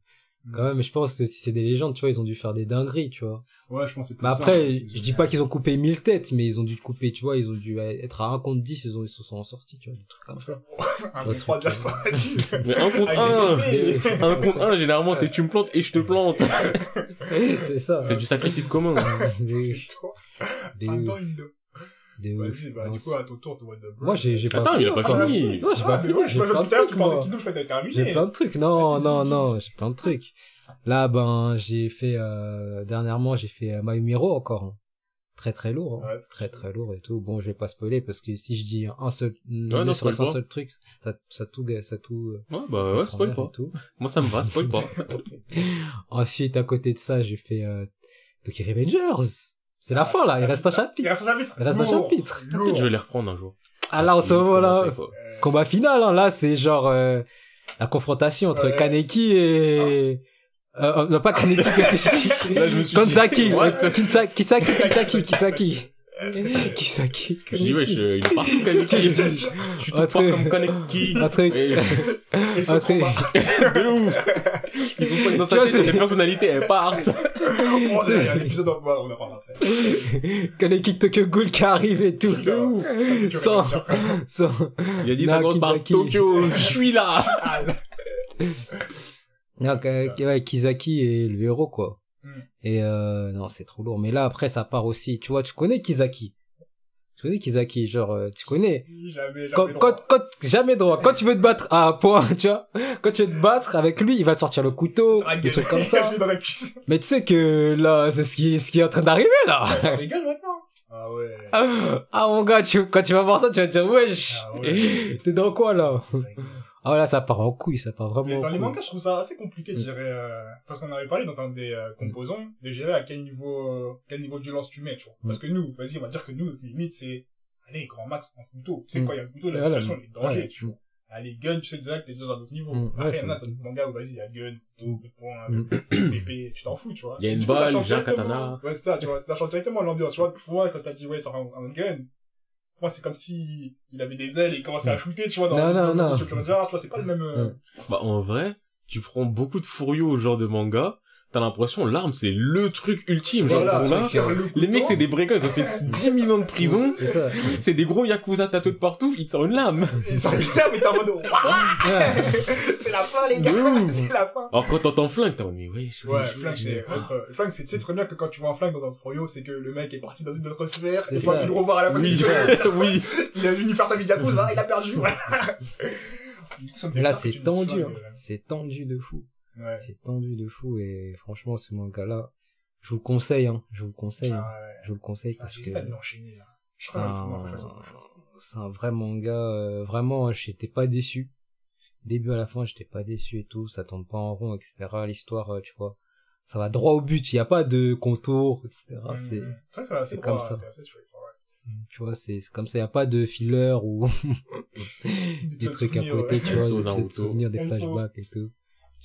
Quand même, je pense que si c'est des légendes, tu vois, ils ont dû faire des dingueries, tu vois. Ouais, je pense que c'est plus ça. après, je dis pas qu'ils ont coupé 1000 têtes, mais ils ont dû couper, tu vois, ils ont dû être à 1 contre 10, ils, ont, ils se sont en sortis, tu vois, des trucs comme ça. Un contre trois, déjà, c'est pas facile. Mais un contre Avec un! contre un, généralement, c'est tu me plantes et je te plante. c'est ça. C'est du sacrifice commun. des, Toi, des, Des ouf. Vas-y, bah, Non, du coup, à ton tour, toi, de Moi, j'ai, j'ai pas Attends, il a pas encore. fini. Non, j'ai Ah, pas fini, ouais, j'ai plein de trucs, tu moi. J'ai plein de trucs. Non, non, non, j'ai plein de trucs. Là, ben, j'ai fait, euh, dernièrement, j'ai fait euh, Mayumiro encore. hein. Très, très lourd. hein. Ouais, Très, très lourd et tout. Bon, je vais pas spoiler parce que si je dis un seul, non, ne serait-ce spoil un pas. seul truc, ça, ça tout, ça tout, euh, Ouais, bah ouais, spoil pas. tout. Moi, ça me va, spoil pas. Ensuite, à côté de ça, j'ai fait, euh, Tokyo Revengers. C'est la fin, là. Il reste un Il chapitre. reste un chapitre. Il reste un chapitre. Peut-être je vais les reprendre un jour. Ah, là, en ce quoi. Euh, combat final, hein. Là, c'est genre, euh, la confrontation entre Ouais. Kaneki et, euh, euh, non, pas Kaneki, qu'est-ce que je dis? Là, Kanzaki, euh, Kinsa- Kisaki, Kisaki, Kisaki. Kisaki. Je dis, wesh, euh, il est partout, Kaneki. Je suis tout fort comme Kaneki. Un truc, un truc. de ouf. Ils sont cinq dans Tu sa vois, tête, c'est- les personnalités, elles partent. Oh, il y a un épisode en on en parlera après. Kaneki Tokyo Ghoul qui arrive et tout. De ouf. Sans, sans, Il a dit, ça commence par. Tokyo, je suis là. Ah, non, que- ouais, Kisaki est le héros, quoi. Hmm. Et euh, non, c'est trop lourd. Mais là, après, ça part aussi. Tu vois, tu connais Kisaki. Tu connais Kisaki, genre, euh, tu connais. Jamais, Quand, jamais quand, droit. quand, jamais droit. Quand tu veux te battre à un point, tu vois. Quand tu veux te battre avec lui, il va sortir le couteau, des trucs comme ça. Mais tu sais que là, c'est ce qui, ce qui est en train d'arriver, là. Ça rigole maintenant. Ah ouais. Ah, mon gars, tu, quand tu vas voir ça, tu vas te dire, wesh. Ah ouais. T'es dans quoi, là? Ah, là, ça part en couille, ça part vraiment Mais en dans les mangas, je trouve ça assez compliqué de Mm. gérer, euh, parce qu'on avait parlé dans un des euh, composants, de gérer à quel niveau, euh, quel niveau de violence tu mets, tu vois. Mm. Parce que nous, vas-y, on va dire que nous, notre limite, c'est, allez, grand max, un couteau. Tu sais, Mm. quand il y a un couteau, la situation, elle est danger, Ouais. tu vois. Allez, gun, tu sais déjà que t'es déjà à un autre niveau. Mm. Après, il y en a dans des mangas où, vas-y, il y a gun, couteau, coup de poing, épée, tu t'en fous, tu vois. Il y a une balle, change j'ai un katana. Ouais, c'est ça, tu vois. Ça change directement l'ambiance, tu vois. Pour moi, quand t'as dit, ouais, sort un gun, moi, c'est comme si il avait des ailes et il commençait à shooter, tu vois, dans Non, non, non. Tu vois, tu vois, c'est pas le même, euh, Mm. Bah, en vrai, tu prends beaucoup de furios au genre de manga, t'as l'impression, l'arme, c'est le truc ultime. Genre, Voilà, ils sont là. truc, euh, le Les mecs, c'est des bricoles, ils ont fait 10 000 ans de prison. C'est ça. C'est des gros yakuza tatoués de partout, ils te sortent une lame. Ils sont là, mais t'es en mode, waouh, c'est la fin, les gars, c'est la fin. Alors, quand t'entends flingue, t'es en mode, mais wesh, Ouais, flingue, c'est autre, flingue, c'est, tu sais très bien que quand tu vois un flingue dans un froyo, c'est que le mec est parti dans une autre sphère, et pas ça. pu le revoir à la fin Oui, du jeu. oui. Il a venu faire sa vie Yakuza, il a perdu, voilà. Là, c'est tendu, hein. C'est tendu de fou. Ouais. C'est tendu de fou et franchement, ce manga-là, je vous le conseille, hein. Je vous le conseille. hein. Ah ouais. Je vous le conseille Ah, parce que là. C'est un, un vrai manga, euh, vraiment, j'étais pas déçu. Début à la fin, j'étais pas déçu et tout, ça tourne pas en rond, etc. L'histoire, euh, tu vois, ça va droit au but, il y a pas de contour, etc. Mmh. C'est, comme ça. Assez tu vois, c'est c'est comme ça, il y a pas de filler ou des petits trucs à côté, ouais. tu vois, des souvenirs, des flashbacks et tout.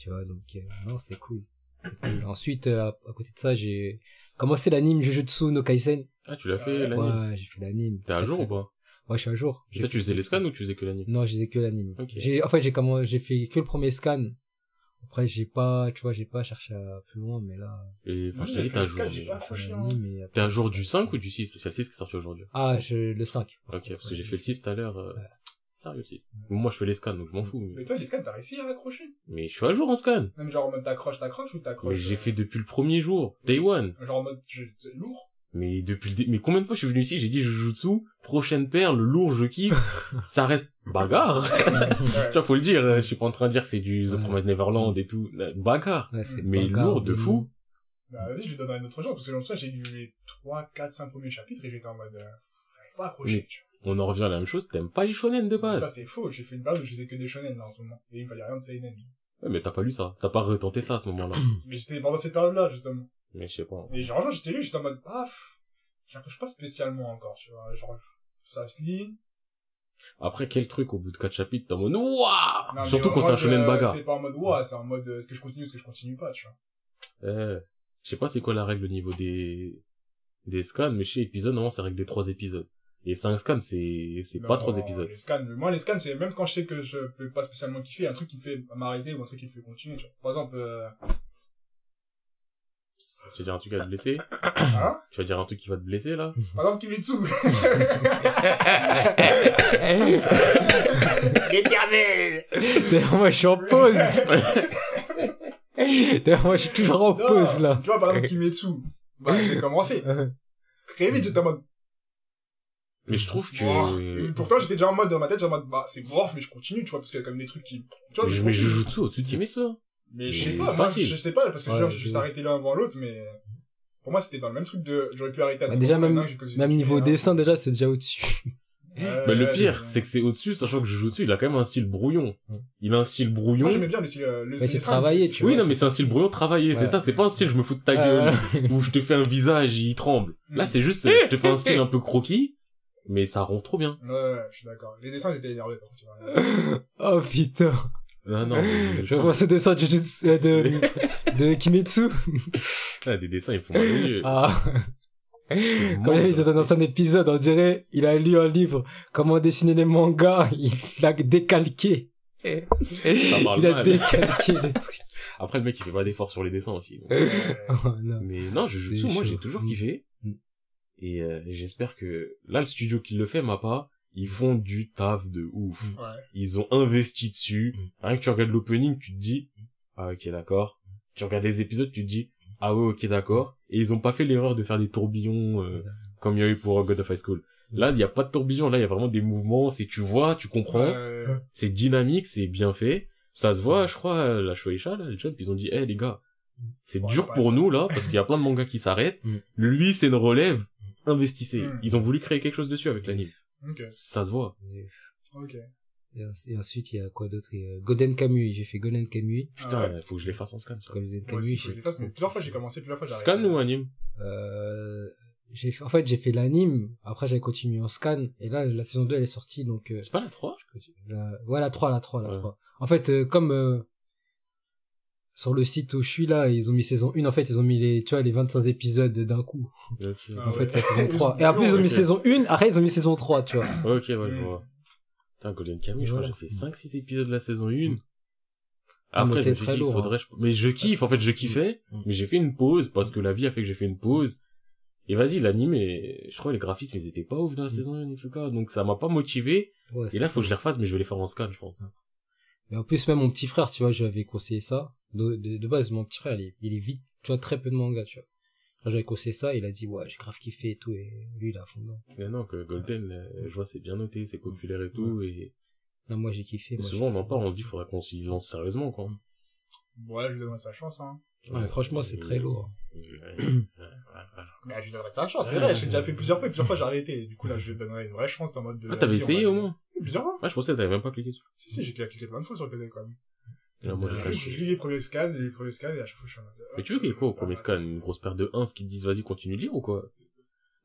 Tu vois, donc, euh, non, c'est cool. Ensuite, euh, à, à côté de ça, j'ai commencé l'anime Jujutsu no Kaisen? Ah, tu l'as fait, l'anime. Ouais, j'ai fait l'anime. T'es à Très, jour ou pas? Ouais, je suis à jour. J'ai Toi, tu faisais les scans ou tu faisais que l'anime? Non, je faisais que l'anime. Ok. J'ai, en fait, j'ai comment, j'ai fait que le premier scan. Après, j'ai pas, tu vois, j'ai pas cherché à plus loin, mais là, Et, enfin, je t'ai dit, fait t'es un jour, hein. t'es un jour du 5 ou du 6? Parce qu'il y a le 6 qui est sorti aujourd'hui. Ah, je, le 5. Ok, parce que j'ai fait le 6 tout à l'heure, euh. Sérieux le 6. Moi, je fais les scans, donc je m'en fous. Mais Mais, toi, les scans, t'as réussi à accrocher mais je suis à jour en scan. Même genre en mode t'accroches, t'accroches ou Mais t'accroches j'ai euh, fait depuis le premier jour, day one. Genre en mode je- c'est lourd Mais depuis le dé- mais combien de fois je suis venu ici, j'ai dit Jujutsu, prochaine paire, le lourd, je kiffe. ça reste bagarre. tu vois, faut le dire, je suis pas en train de dire que c'est du The Ouais. Promised Neverland et tout. Euh, Bagarre. Ouais, Mais bagarre, lourd de fou. Bah vas-y, je lui donne à un autre genre, parce que comme ça, j'ai lu les 3, 4, 5 premiers chapitres et j'étais en mode... Euh, pas Mais- tu On en revient à la même chose, t'aimes pas les shonen de vois. Ça, base. c'est faux, j'ai fait une base où je faisais que des shonen, là, en ce moment. Et il me fallait rien de seinen. Ouais, mais t'as pas lu ça. T'as pas retenté ça à ce moment-là. Mais j'étais pendant cette période-là, justement. mais je sais pas. Et genre, genre, j'étais lu, j'étais en mode, ah, j'accroche pas spécialement encore, tu vois. Genre, ça se lit. Après, quel truc au bout de 4 chapitres, t'es en mode Ouah Surtout quand c'est un shonen euh, bagarre. C'est pas en mode, ouah, c'est en mode, euh, est-ce que je continue, est-ce que je continue pas, tu vois. Eh, je sais pas c'est quoi la règle au niveau des, des scans, mais chez épisode, normalement, c'est règle des 3 épisodes. Et 5 scans, c'est, c'est pas 3 épisodes. Les scans, moi, les scans, c'est même quand je sais que je peux pas spécialement kiffer, un truc qui me fait m'arrêter ou un truc qui me fait continuer, tu vois. Par exemple, euh, Tu vas dire un truc qui va te blesser? hein? Tu vas dire un truc qui va te blesser, là? Par exemple, Kimetsu. L'éternel D'ailleurs, moi, je suis en pause. D'ailleurs, moi, je suis toujours en Non, pause, là. Tu vois, par exemple, Kimetsu. Bah, j'ai commencé. Très vite, j'étais en mode, Mais je trouve que... Et pourtant, j'étais déjà en mode, dans ma tête, j'étais en mode, bah, c'est bof, mais je continue, tu vois, parce qu'il y a comme des trucs qui, tu vois, Mais, je mais je joue tout au-dessus de Kimetsu. hein. Mais je sais pas, moi, je sais pas, parce que Ouais, genre, je suis je- juste arrêté l'un avant l'autre, mais pour moi, c'était dans le même truc de, j'aurais pu arrêter à Bah, tout déjà, même- Même niveau dessin, déjà, c'est déjà au-dessus. Ouais, Bah, le pire, c'est que c'est au-dessus, sachant que Jujutsu, il a quand même un style brouillon. Il a un style brouillon. Moi, j'aimais bien le style, euh, le Mais style c'est travaillé, tu Oui, vois, non, mais c'est un style brouillon travaillé, c'est ça, c'est pas un style je me fous de ta gueule, voilà. où je te fais un visage, il tremble. Là, c'est juste, euh, je te fais un style un peu croquis, mais ça rend trop bien. Ouais, ouais, je suis d'accord. Les dessins, ils étaient énervés, par. Oh, putain. Non, non, mais- Je vois ce dessin de, Jujutsu- euh, de, de Kimetsu. Ah, des dessins, ils font mal aux yeux. Ah. Comme il a monde, dans un épisode, on dirait, il a lu un livre, comment dessiner les mangas, il l'a décalqué. parle Il a mal. décalqué les trucs. Après, le mec, il fait pas d'efforts sur les dessins aussi. donc. Oh, non. Mais non, Jujutsu, C'est moi, chaud. j'ai toujours kiffé. Et euh, j'espère que là, le studio qui le fait, m'a pas, ils font du taf de ouf. Ouais. Ils ont investi dessus. Rien que tu regardes l'opening, tu te dis, ah ok d'accord. Tu regardes les épisodes, tu te dis, ah ouais ok d'accord. Et ils ont pas fait l'erreur de faire des tourbillons euh, comme il y a eu pour God of High School. Là, il y a pas de tourbillon, là il y a vraiment des mouvements, c'est tu vois, tu comprends, Ouais. c'est dynamique, c'est bien fait. Ça se voit, je crois, euh, la Shueisha, là, les jeunes, ils ont dit, eh les gars, c'est dur pour ça. nous là, parce qu'il y a plein de mangas qui s'arrêtent. Mm. Lui, c'est une relève, investissez. Mm. Ils ont voulu créer quelque chose dessus avec l'anime. Ok. Ça se voit. Ok. Et, en- et ensuite, il y a quoi d'autre? Il y a Golden Kamuy, j'ai fait Golden Kamuy. Putain, Ah ouais. faut que je les fasse en scan, ça. Aussi, faut que je j'ai les fasse, mais plusieurs fois, j'ai commencé, plusieurs fois, j'ai Scan ou anime? Euh, j'ai fait- en fait, j'ai fait l'anime, après j'avais continué en scan, et là, la saison 2, elle est sortie, donc, euh, C'est pas la 3 la, ouais, la 3, la 3, la Ouais. 3. En fait, euh, comme, euh, sur le site où je suis là, ils ont mis saison 1, en fait, ils ont mis les, tu vois, les 25 épisodes d'un coup. Ah en ouais. fait, c'est saison Ils 3. ont Et après, ils ont mis saison 1, après, ils ont mis saison 3, tu vois. Ok, ouais, je Mm. vois. Putain, Golden Kamuy, je crois Voilà. que j'ai fait 5-6 épisodes de la saison 1. Ah, mais Après, je c'est très lourd, faudrait... je- Mais je kiffe, en fait, je kiffais, Mm. mais j'ai fait une pause, parce que la vie a fait que j'ai fait une pause. Et vas-y, l'anime, je crois que les graphismes, ils étaient pas ouf dans la Mm. saison 1, en tout cas, donc ça m'a pas motivé. Ouais, Et là, faut que je les refasse, mais je vais les faire en scan, je pense. Mais en plus, même mon petit frère, tu vois, j'avais conseillé ça. De, de, de base, mon petit frère, il est, il est vite, tu vois, très peu de manga, tu vois. Quand j'avais conseillé ça, il a dit, ouais, j'ai grave kiffé et tout, et lui, il a fond dedans. Mais non, que Golden, je vois, c'est bien noté, c'est populaire et tout, et, Non, moi, j'ai kiffé. moi, souvent, on en parle, on se dit, faudrait qu'on s'y lance sérieusement, quoi. Ouais, je lui donnerai sa chance, hein. Ouais, franchement, c'est très lourd. Bah, je lui donnerai sa chance, c'est vrai, j'ai déjà fait plusieurs fois, et plusieurs fois, j'ai arrêté. Du coup, là, je lui donnerai une vraie chance, en mode de... Ah, t'avais essayé au moins Plusieurs fois. Ouais, je pensais que t'avais même pas cliqué dessus. Si, si, j'ai cliqué plein de fois sur le côté, quand même. Là, moi, j'ai Ouais, pas Je lis les premiers scans, les premiers scans, et à chaque fois, je suis en mode... Mais tu veux qu'il y ait quoi au premier scan Une grosse paire de 1 qui te disent vas-y continue de lire ou quoi?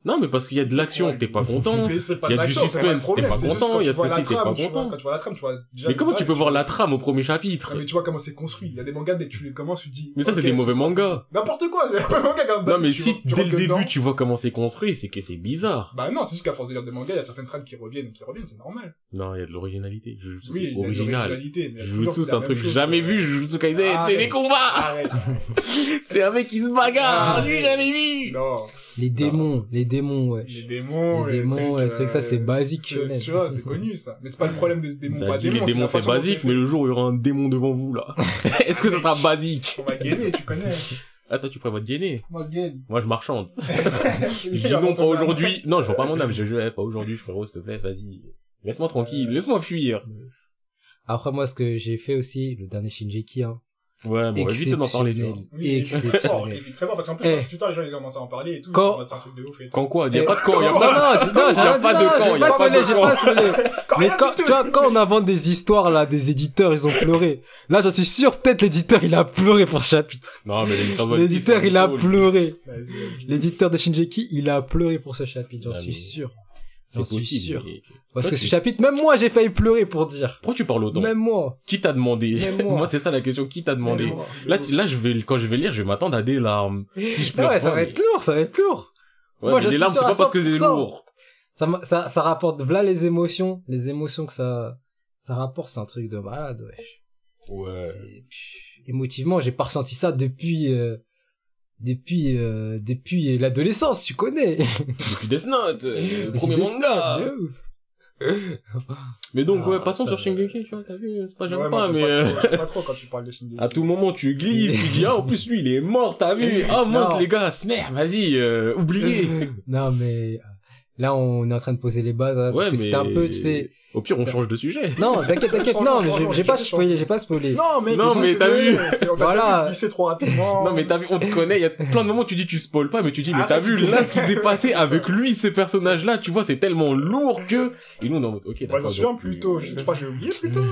Non, mais parce qu'il y a de l'action, Ouais. t'es pas content. Mais c'est pas Il y de a du pas suspense, t'es pas content, quand il y a ceci, t'es pas content. Quand tu vois la trame, tu vois déjà. Mais comment tu peux voir la trame au premier chapitre? Non, mais tu vois comment c'est construit. Il y a des mangas, dès que tu les commences, tu te dis. Mais ça, c'est des mauvais mangas. N'importe quoi, c'est un manga comme Non, mais tu si dès le dedans. début tu vois comment c'est construit, c'est que c'est bizarre. Bah non, c'est juste qu'à force de lire des mangas, il y a certaines trames qui reviennent et qui reviennent, c'est normal. Non, il y a de l'originalité. Jujutsu, Oui, original. mais Jujutsu, c'est un même truc jamais vu, Jujutsu Kaisen, Ah, c'est des combats! Arrête. C'est un mec qui se bagarre, Ah, lui jamais vu! Non. Les démons, les démons, ouais. Les démons, Les démons, les trucs, ça, c'est euh, basique, c'est- shonen. Tu vois, c'est connu, ça. Mais c'est pas le problème des démons, Ça pas dit démons. les démons c'est basique, mais le jour où il y aura un démon devant vous là, est-ce que ça sera basique? On va gagner, tu connais. Ah toi tu prévois de va gagner. Moi je marchande. Je dis non pas aujourd'hui. Non je vois pas mon âme, je joue pas aujourd'hui frérot s'il te plaît, vas-y. Laisse-moi tranquille, laisse-moi fuir. Après, moi, ce que j'ai fait aussi, le dernier Shinjeki, hein. Ouais bon évite d'en parler tu vois. Oui, il fort, il Exceptionnel. est très fort, parce qu'en plus, Eh. quand sur Twitter, les gens, ils ont commencé à en parler et tout. Quand- C'est un truc de ouf et tout. Quand quoi? Y a Eh, pas de camp, y a Non, pas non, j'ai- non, j'ai Y a pas de non, camp, j'ai y a pas de. Quand Mais quand, tout. tu vois, quand on invente des histoires, là, des éditeurs, ils ont pleuré. Là, j'en suis sûr, peut-être l'éditeur, il a pleuré pour ce chapitre. Non mais l'éditeur L'éditeur, il a pleuré. L'éditeur de Shinjeki, il a pleuré pour ce chapitre, j'en Ah, suis sûr. C'est possible. sûr. mais- Parce Toi, que tu- ce chapitre, même moi, j'ai failli pleurer pour dire. Pourquoi tu parles autant? Même moi. Qui t'a demandé? Même moi. Moi c'est ça la question, qui t'a demandé? Moi. Là, tu- là, je vais, quand je vais lire, je vais m'attendre à des larmes. Si je pleure ouais, ça va mais- être lourd, ça va être lourd. Ouais, Moi, mais je les larmes, c'est pas parce que c'est 100%. lourd. Ça, ça, ça rapporte, voilà les émotions, les émotions que ça, ça rapporte, c'est un truc de malade, wesh. Ouais. Émotivement, j'ai pas ressenti ça depuis, euh, depuis, euh, depuis l'adolescence, tu connais. Depuis Death Note, euh, le premier manga. Mais donc, Ah, ouais, passons sur Shingeki, tu vois, t'as vu, c'est pas, j'aime Ouais, pas, mais, euh, pas trop- j'aime pas trop quand tu parles de Shingeki. à tout moment, tu glisses, tu dis, ah, en plus, lui, il est mort, t'as vu, ah, mince, Non. les gars, merde, vas-y, euh, oubliez. non, mais, euh, là, on est en train de poser les bases, hein, parce Ouais, que mais, c'était un peu, tu sais, au pire, on change de sujet. non, t'inquiète, t'inquiète, non, mais j'ai- pas spoilé, j'ai pas spoilé. Non, mais, Non, mais t'as vu. On Voilà. trop rapidement. Non, mais t'as vu, on te connaît, il y a plein de moments où tu dis tu spoil pas, mais tu dis, mais t'as vu, là, ce qui s'est passé avec lui, ces personnages-là, tu vois, c'est tellement lourd que, et nous, on est en mode, ok, je d'accord. me souviens donc, plus tôt. euh, Je je crois que j'ai oublié plus tôt.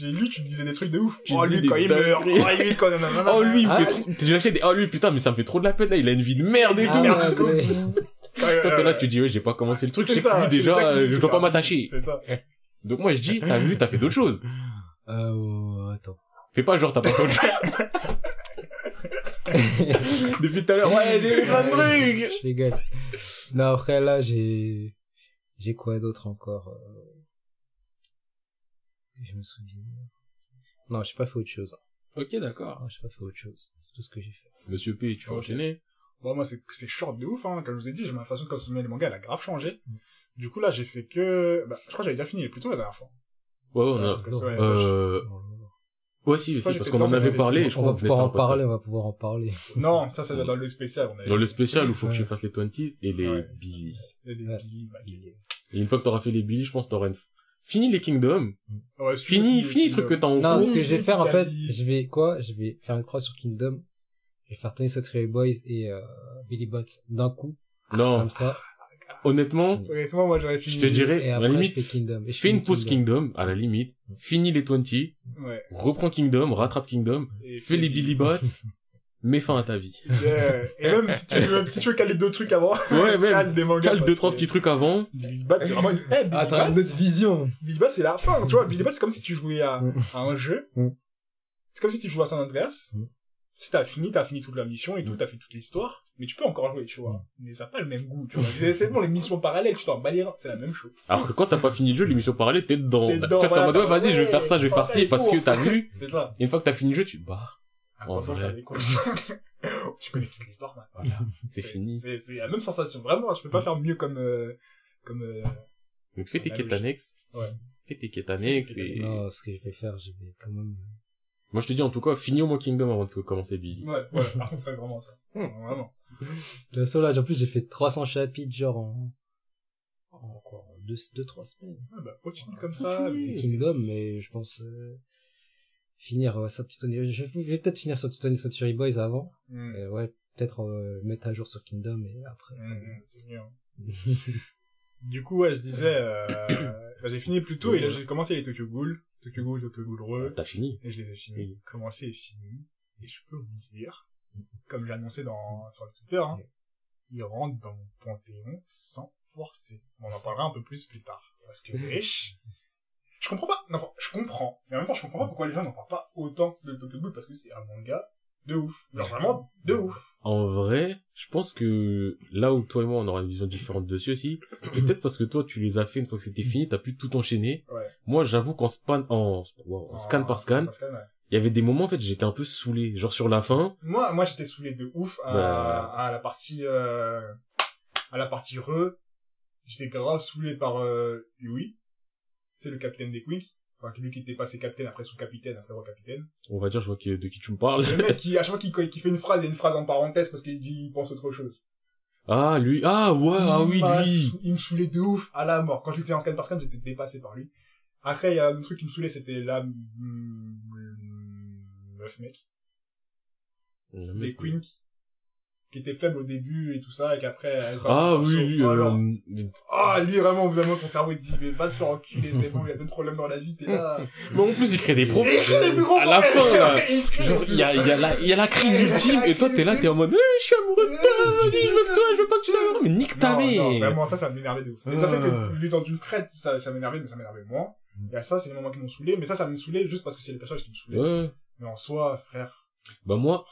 J'ai lu, tu me disais des trucs de ouf. Oh, disais lui, quand il meurt. Oh, lui, quand. Oh lui il me fait Ah, trop, j'ai lâché des, oh lui putain mais ça me fait trop de la peine là, il a une vie de merde et Ah, tout. Euh, Toi t'es là tu dis ouais j'ai pas commencé le truc, je c'est sais c'est déjà euh, je dois pas m'attacher. C'est ça. Donc moi je dis t'as vu t'as fait d'autres choses. Euh, oh, attends. Fais pas genre t'as pas fait autre chose. Depuis tout à l'heure ouais j'ai plein de trucs. Je rigole. Non, après, là, j'ai, j'ai quoi d'autre encore, euh... Je me souviens. Non, j'ai pas fait autre chose. Ok d'accord. J'ai pas fait autre chose. C'est tout ce que j'ai fait. Monsieur P tu vas enchaîner. Bon, moi, c'est, c'est short de ouf, hein. Comme je vous ai dit, j'ai ma façon de consommer les mangas, elle a grave changé. Mm. Du coup, là, j'ai fait que, bah, je crois que j'avais déjà fini plutôt la dernière fois. Ouais on a. Parce que, ouais, Euh... Ouais si parce qu'on en avait parlé je on va pouvoir en parler, on va pouvoir en parler. Non, ça, ça va dans le spécial. On avait Dans le spécial où faut que Ouais. tu fasses les 20s et les Ouais. Billy. Et Ouais. Billy, une fois que t'auras fait les Billy je pense que t'auras une... fini les Kingdom. Ouais, Fini fini les trucs que t'as en Non, ce que je vais faire, en fait, je vais, quoi? Je vais faire une croix sur Kingdom. Je vais faire Tony Sotriri Boys et, euh, Billy Bot d'un coup. Non Comme ça. honnêtement Honnêtement, moi, j'aurais fini. je te dirais Et à la je limite fais Kingdom. Et je Fais une pause Kingdom, à la limite. Finis les 20, Ouais. reprends Kingdom, rattrape Kingdom, Et fais les Billy Bots, mets fin à ta vie. Yeah. Et même si tu veux, si tu veux caler deux trucs avant, Ouais, même. cale des mangas. Cale deux, trois petits trucs avant. Billy Bat, c'est vraiment une, eh, Billy Attends, Bat, une autre vision. Billy Bat, c'est la fin, tu vois. Billy Bat, c'est comme si tu jouais à, Mm. à un jeu. Mm. C'est comme si tu jouais à San Andreas. Mm. Si t'as fini, t'as fini toute la mission et tout, t'as fait toute l'histoire. Mais tu peux encore jouer, tu vois. Mais ça n'a pas le même goût, tu vois. C'est bon, les missions parallèles, tu t'en bats les reins, c'est la même chose. Alors que quand t'as pas fini le jeu, l'émission parallèle, t'es dedans. T'es Tu dedans, en voilà, mode, ouais, vas-y, je vais faire ça, je vais faire ci, parce que t'as vu. C'est ça. Et une fois que t'as fini le jeu, tu te barres. Ah, En vrai. des tu connais toute l'histoire, maintenant. Voilà. C'est fini. C'est, c'est la même sensation. Vraiment, je peux pas faire mieux comme, euh, comme, euh, Donc fais tes Bah, quêtes annexes. Ouais. Fais tes quêtes annexes et... Non, ce que je vais faire, je vais quand même... Moi je te dis en tout cas, finis au moins Kingdom avant de commencer Billy. ouais, ouais, par contre, fais vraiment ça. Hmm. Vraiment. Façon, là, en plus, j'ai fait 300 chapitres, genre, en, en quoi, en deux, deux, trois semaines. Ah, bah, continue comme ça. Mais- Kingdom, mais je pense, euh, finir, euh, sur Titani- je vais, peut-être finir sur Titani Sotsuri Boys avant. Mm. Et ouais, peut-être, euh, mettre à jour sur Kingdom et après. Mm, mm, bien. Du coup, ouais, je disais, euh, bah, j'ai fini plus tôt et là, j'ai commencé les Tokyo Ghoul. Tokyo Ghoul, Tokyo Ghoul Re. T'as fini. Et je les ai finis. Oui. Commencé et fini? Et je peux vous dire, comme j'ai annoncé dans, sur le Twitter, hein, il rentre dans mon panthéon sans forcer. On en parlera un peu plus plus tard. Parce que, wesh, je comprends pas, non, enfin, je comprends, mais en même temps, je comprends pas pourquoi les gens n'en parlent pas autant de Tokyo Ghoul, parce que c'est un manga de ouf. Genre vraiment de ouf. En vrai, je pense que là où toi et moi on aura une vision différente dessus aussi, peut-être parce que toi tu les as fait une fois que c'était fini, t'as pu tout enchaîner. Ouais. Moi j'avoue qu'en span, en, wow, en scan par scan, ouais. il y avait des moments en fait j'étais un peu saoulé. Genre sur la fin, Moi, moi, j'étais saoulé de ouf à, Bah. à la partie, euh, à la partie re. J'étais grave saoulé par, euh, Yui. C'est le capitaine des Queens. Enfin, lui qui était passé capitaine après son capitaine, après capitaine. on va dire je vois que, de qui tu me parles. Le mec qui, à chaque fois qu'il, fait une phrase, il y a une phrase en parenthèse parce qu'il dit, il pense autre chose. Ah lui, ah ouais, ah oui lui. Il me saoulait de ouf à la mort. Quand je le en scan par scan, j'étais dépassé par lui. Après, il y a un autre truc qui me saoulait, c'était la, meuf mec. Les Queens qui étaient faibles au début et tout ça, et qu'après, se Ah oui, lui, Oh euh, mais- Ah, lui, vraiment, au bout d'un moment, ton cerveau, il te dit, mais va te faire enculer, c'est bon, il y a d'autres problèmes dans la vie, t'es là. mais en plus il crée des Il problèmes. crée les plus gros À la fin là, Il crée genre les il y a, il y a la, il y a la crise ultime et toi t'es là, t'es en mode, eh, je suis amoureux de toi, je veux que toi, je veux pas que tu saches. Mais nique ta Non, non, mère. vraiment, ça, ça m'énervait de ouf. Et ça fait Ah. que les gens d'une traite, ça, ça m'énervait, mais ça m'énervait moins. Et à ça, c'est les moments qui m'ont saoulé, mais ça, ça me saoulait juste parce que c'est les personnages qui me saoulaient. Ouais. Mais en soi, frère, Bah moi,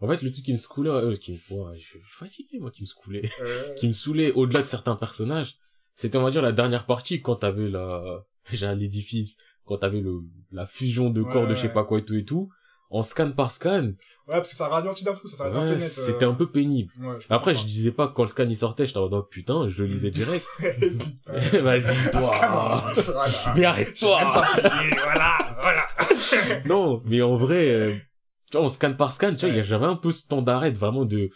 en fait le truc qui me saoulait, euh, qui me, ouais, je, suis fatigué moi qui me saoulait, euh, qui me saoulait au-delà de certains personnages, c'était on va dire la dernière partie quand t'avais la, déjà l'édifice, quand t'avais le, la fusion de Ouais, corps de je sais pas quoi et tout et tout, en scan par scan, ouais, parce que ça ralentit d'un coup, ça s'arrête ouais, euh. c'était un peu pénible. Ouais, je Après, je disais pas quand le scan il sortait, j'étais en mode, oh, putain, je le lisais direct. Vas-y, toi. Mais J'ai arrête-toi. voilà, voilà. non, mais en vrai, euh, tu vois, en scan par scan, tu vois, il y a- j'avais un peu ce temps d'arrêt de vraiment de,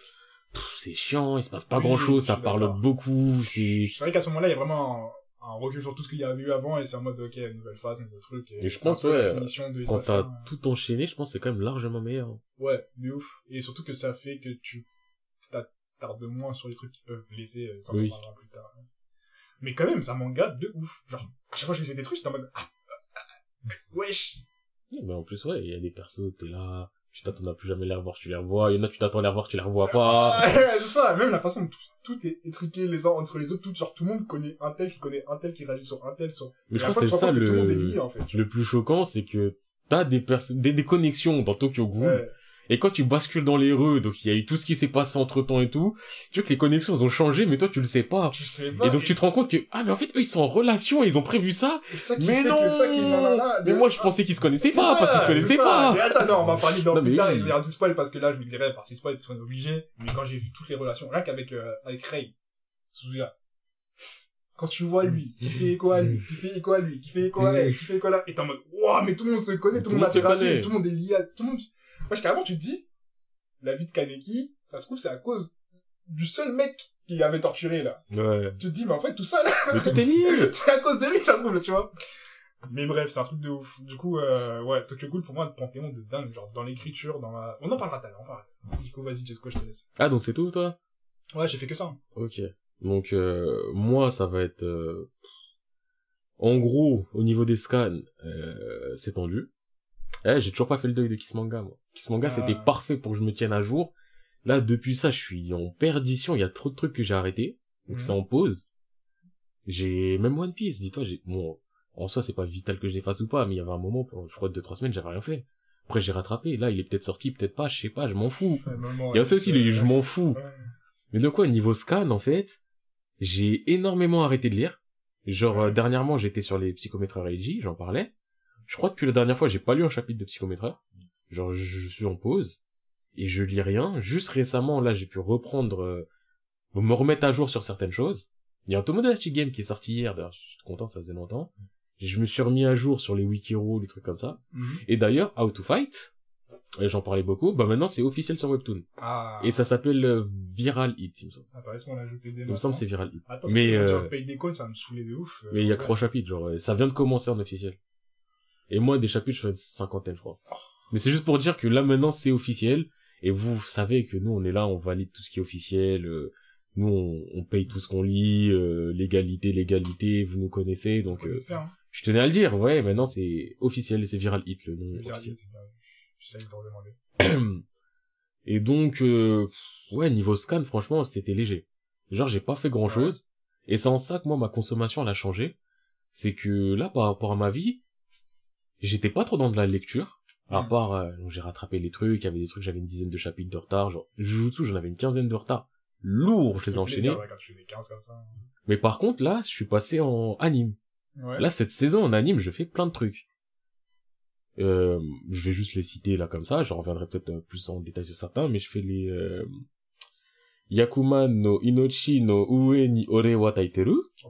c'est chiant, il se passe pas Oui, grand chose, ça parle beaucoup, c'est, C'est vrai qu'à ce moment-là, il y a vraiment un, un recul sur tout ce qu'il y avait eu avant, et c'est en mode, ok, nouvelle phase, nouveau truc. Et je c'est un pense, ouais, de quand t'as un. tout enchaîné, je pense que c'est quand même largement meilleur. Ouais, de ouf. Et surtout que ça fait que tu t'attardes moins sur les trucs qui peuvent blesser, euh, ça on en Oui. plus tard. Mais quand même, ça manga de ouf. Genre, à chaque fois que je lisais des trucs, j'étais en mode, ah, ah, ah, wesh. Mais en plus, ouais, il y a des persos, t'es là, tu t'attends à plus jamais les revoir, tu les revois, il y en a, tu t'attends à les revoir, tu les revois pas. C'est ça, même la façon dont tout, tout est étriqué les uns entre les autres, tout, genre, tout le monde connaît un tel qui connaît un tel qui réagit sur un tel sur... Mais Et je crois que c'est ça le lié, en fait. le plus choquant, c'est que t'as des perso- des, des connexions dans Tokyo Ghoul, Ouais. Et quand tu bascules dans les rues, donc il y a eu tout ce qui s'est passé entre temps et tout, tu vois que les connexions elles ont changé, mais toi tu le sais pas. Tu sais pas. Et donc tu te rends compte que, ah mais en fait eux ils sont en relation, ils ont prévu ça, mais non ça qui Mais moi je pensais qu'ils se connaissaient pas, ça, parce qu'ils se connaissaient pas Mais attends, non, on va parler dans Non, plus tard, oui. dire du spoil parce que là, je me dirais partie spoil parce qu'on est obligé. Mais quand j'ai vu toutes les relations, rien qu'avec, euh, avec Ray, Suzuya. Quand tu vois lui, qui fait écho à lui, qui fait écho à lui, qui fait écho à elle, qui fait écho à là, et t'es en mode, waouh, mais tout le monde se connaît, tout le monde a tout le monde est lié à, tout le monde, moi, carrément, tu te dis, la vie de Kaneki, ça se trouve, c'est à cause du seul mec qui avait torturé, là. Ouais. Tu te dis, mais en fait, tout ça, là, Mais tout est lié c'est à cause de lui, ça se trouve, là, tu vois. Mais bref, c'est un truc de ouf. Du coup, euh, ouais, Tokyo Ghoul, pour moi, un panthéon de dingue, genre, dans l'écriture, dans la... On en parlera tout à l'heure, on en parlera. tout à l'heure. Nico, vas-y, Jesco, je te laisse. Ah donc c'est tout toi? Ouais, j'ai fait que ça. hein. Ok. Donc euh, moi ça va être... euh, En gros, au niveau des scans, euh, c'est tendu. Eh, j'ai toujours pas fait le deuil de Kismanga, moi. Kismanga, Ah. c'était parfait pour que je me tienne à jour. Là, depuis ça, je suis en perdition. Il y a trop de trucs que j'ai arrêtés. Donc, Mhm. c'est en pause. J'ai, même One Piece, dis-toi, j'ai, bon, en soi, c'est pas vital que je les fasse ou pas, mais il y avait un moment, je crois, deux, trois semaines, j'avais rien fait. Après, j'ai rattrapé. Là, il est peut-être sorti, peut-être pas, je sais pas, je m'en fous. Il y a ça aussi, le je m'en fous. Ouais. Mais de quoi, niveau scan, en fait, j'ai énormément arrêté de lire. Genre, euh, dernièrement, j'étais sur les psychométreurs Eiji, j'en parlais. Je crois que depuis la dernière fois, j'ai pas lu un chapitre de psychométreur. Genre, je, je suis en pause. Et je lis rien. Juste récemment, là, j'ai pu reprendre, euh, me remettre à jour sur certaines choses. Il y a un Tomodachi Game qui est sorti hier, d'ailleurs, je suis content, ça faisait longtemps. Je me suis remis à jour sur les wikiro, les trucs comme ça. Mhm. Et d'ailleurs, How to Fight, euh, j'en parlais beaucoup, bah maintenant c'est officiel sur Webtoon. Ah. Et ça s'appelle euh, Viral Hit, il me semble. Attends, laisse-moi l'ajouter dès Il me semble que maintenant. c'est Viral Hit. Attends, Mais, euh, euh... paye des codes, ça me saoulait de ouf. euh, Mais il y a que ouais. trois chapitres, genre, euh, ça vient de commencer en officiel. Et moi, des chapitres, je fais une cinquantaine, je crois. Mais c'est juste pour dire que là, maintenant, c'est officiel. Et vous savez que nous, on est là, on valide tout ce qui est officiel. euh, nous, on, on paye tout ce qu'on lit. euh, légalité, légalité, vous nous connaissez. Donc, Vous euh, connaissez, hein. je tenais à le dire. Ouais, maintenant, c'est officiel et c'est Viral Hit, le nom officiel. te redemander. Et donc, euh, ouais, niveau scan, franchement, c'était léger. Genre, j'ai pas fait grand chose. Et c'est en ça que moi, ma consommation, elle a changé. C'est que là, par rapport à ma vie, j'étais pas trop dans de la lecture. À part, euh, j'ai rattrapé les trucs, il y avait des trucs, j'avais une dizaine de chapitres de retard. Genre, Jujutsu, j'en avais une quinzaine de retard. Lourd, je les ai enchaînés. Plaisir, ouais, quand tu fais des 15 comme ça. Mais par contre, là, je suis passé en anime. Ouais. Là, cette saison en anime, je fais plein de trucs. Euh, je vais juste les citer là comme ça, je reviendrai peut-être euh, plus en détail sur certains, mais je fais les euh, Yakuman no Inochi no Ue ni Ore wa Taiteru, Oh.